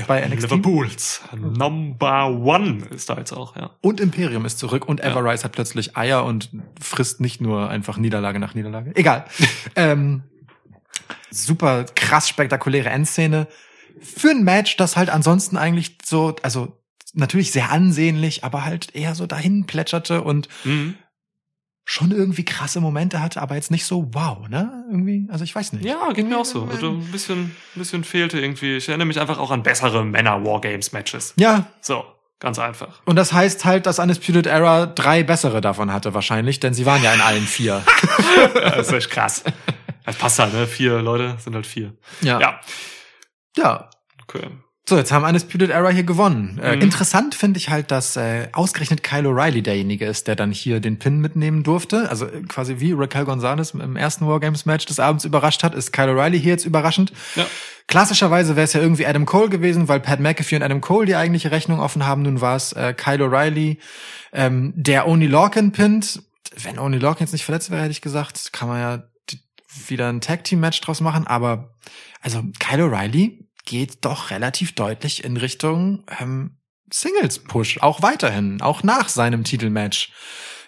bei NXT. Liverpools Number One ist da jetzt auch, ja. Und Imperium ist zurück und Ja. Everrise hat plötzlich Eier und frisst nicht nur einfach Niederlage nach Niederlage. Egal. ähm, super krass spektakuläre Endszene. Für ein Match, das halt ansonsten eigentlich so, also natürlich sehr ansehnlich, aber halt eher so dahin plätscherte und Mhm. schon irgendwie krasse Momente hatte, aber jetzt nicht so wow, ne? Irgendwie, also ich weiß nicht. Ja, geht mir auch so. Also ein bisschen, ein bisschen fehlte irgendwie. Ich erinnere mich einfach auch an bessere Männer-Wargames-Matches. Ja, So, ganz einfach. und das heißt halt, dass Undisputed Era drei bessere davon hatte wahrscheinlich, denn sie waren ja in allen vier. Das ist echt krass. Das passt halt, ne? Vier Leute sind halt vier. Ja. Ja. Ja, Okay. So, jetzt haben Undisputed Era hier gewonnen. Äh, Mhm. Interessant finde ich halt, dass äh, ausgerechnet Kyle O'Reilly derjenige ist, der dann hier den Pin mitnehmen durfte. Also äh, quasi wie Raquel Gonzalez im ersten Wargames-Match des Abends überrascht hat, ist Kyle O'Reilly hier jetzt überraschend. Ja. Klassischerweise wäre es ja irgendwie Adam Cole gewesen, weil Pat McAfee und Adam Cole die eigentliche Rechnung offen haben. Nun war es äh, Kyle O'Reilly, ähm, der Oni Lorcan pinnt. Wenn Oni Lorcan jetzt nicht verletzt wäre, hätte ich gesagt, kann man ja wieder ein Tag-Team-Match draus machen. Aber also Kyle O'Reilly geht doch relativ deutlich in Richtung ähm, Singles-Push, auch weiterhin, auch nach seinem Titelmatch.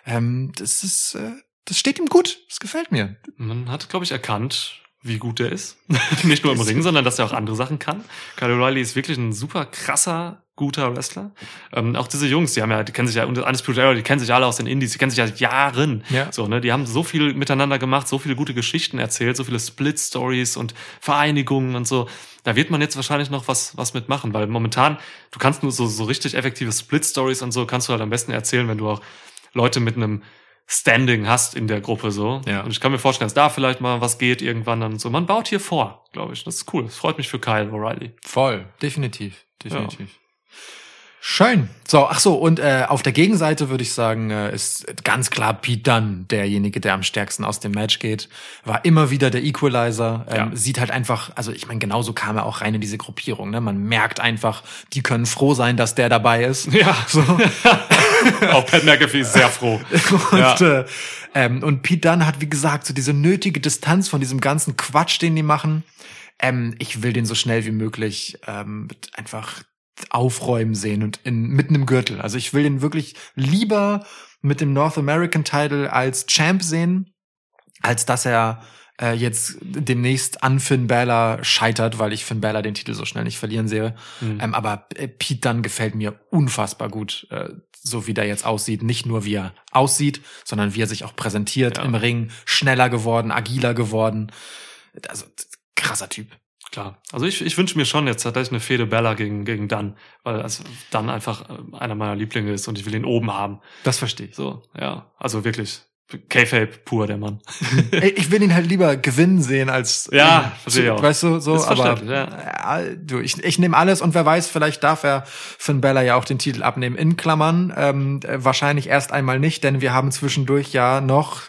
Ähm, das ist, äh, das steht ihm gut. Das gefällt mir. Man hat, glaube ich, erkannt, wie gut der ist. Nicht nur im Ring, sondern dass er auch andere Sachen kann. Kyle O'Reilly ist wirklich ein super krasser, guter Wrestler. Ähm, auch diese Jungs, die haben ja, die kennen sich ja, und Undisputed Era, die kennen sich alle aus den Indies, die kennen sich ja seit Jahren. Ja. So, ne, die haben so viel miteinander gemacht, so viele gute Geschichten erzählt, so viele Split-Stories und Vereinigungen und so. Da wird man jetzt wahrscheinlich noch was, was mitmachen, weil momentan, du kannst nur so, so richtig effektive Split-Stories und so kannst du halt am besten erzählen, wenn du auch Leute mit einem Standing hast in der Gruppe so. Ja. Und ich kann mir vorstellen, dass da vielleicht mal was geht irgendwann dann so. Man baut hier vor, glaube ich. Das ist cool. Das freut mich für Kyle O'Reilly. Voll, definitiv, definitiv. Schön. So, ach so, und äh, auf der Gegenseite würde ich sagen, äh, ist ganz klar Pete Dunne derjenige, der am stärksten aus dem Match geht. War immer wieder der Equalizer. Ähm, Ja. Sieht halt einfach, also ich meine, genauso kam er auch rein in diese Gruppierung. Ne? Man merkt einfach, die können froh sein, dass der dabei ist. Ja. So. auch Pat McAfee ist sehr froh. Und, Ja. äh, ähm, und Pete Dunne hat, wie gesagt, so diese nötige Distanz von diesem ganzen Quatsch, den die machen. Ähm, ich will den so schnell wie möglich ähm, einfach aufräumen sehen und in, mitten im Gürtel. Also ich will den wirklich lieber mit dem North American Title als Champ sehen, als dass er äh, jetzt demnächst an Finn Balor scheitert, weil ich Finn Balor den Titel so schnell nicht verlieren sehe. Mhm. Ähm, aber äh, Pete Dunne gefällt mir unfassbar gut, äh, so wie der jetzt aussieht. Nicht nur wie er aussieht, sondern wie er sich auch präsentiert Ja. im Ring. Schneller geworden, agiler geworden. Also krasser Typ. Klar. Also ich, ich wünsche mir schon jetzt tatsächlich eine Fehde Bella gegen, gegen Dunn, weil also Dunn einfach äh, einer meiner Lieblinge ist und ich will ihn oben haben. Das verstehe ich. So, ja. Also wirklich. K-Fape pur, der Mann. Ey, Ich will ihn halt lieber gewinnen sehen als Ja, äh, verstehe ich auch. weißt du so Ist aber ja. du ich, ich nehme alles und wer weiß vielleicht darf er Finn Bella ja auch den Titel abnehmen in Klammern ähm, äh, wahrscheinlich erst einmal nicht denn wir haben zwischendurch ja noch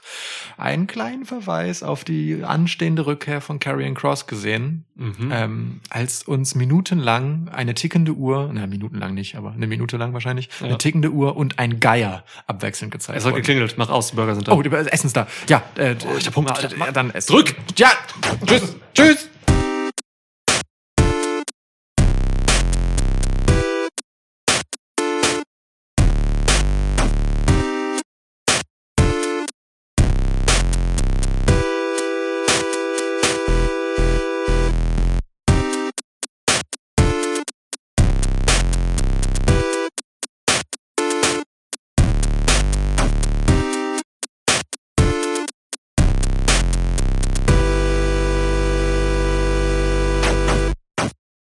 einen kleinen Verweis auf die anstehende Rückkehr von Karrion Cross gesehen Mhm. ähm, als uns minutenlang eine tickende Uhr na minutenlang nicht aber eine Minute lang wahrscheinlich Ja. eine tickende Uhr und ein Geier abwechselnd gezeigt Es hat geklingelt, mach aus, die Burger sind da. Oh, die Essen da. Ja, äh, ich hab Hunger. ja, dann es. Drück! Ja, tschüss, tschüss.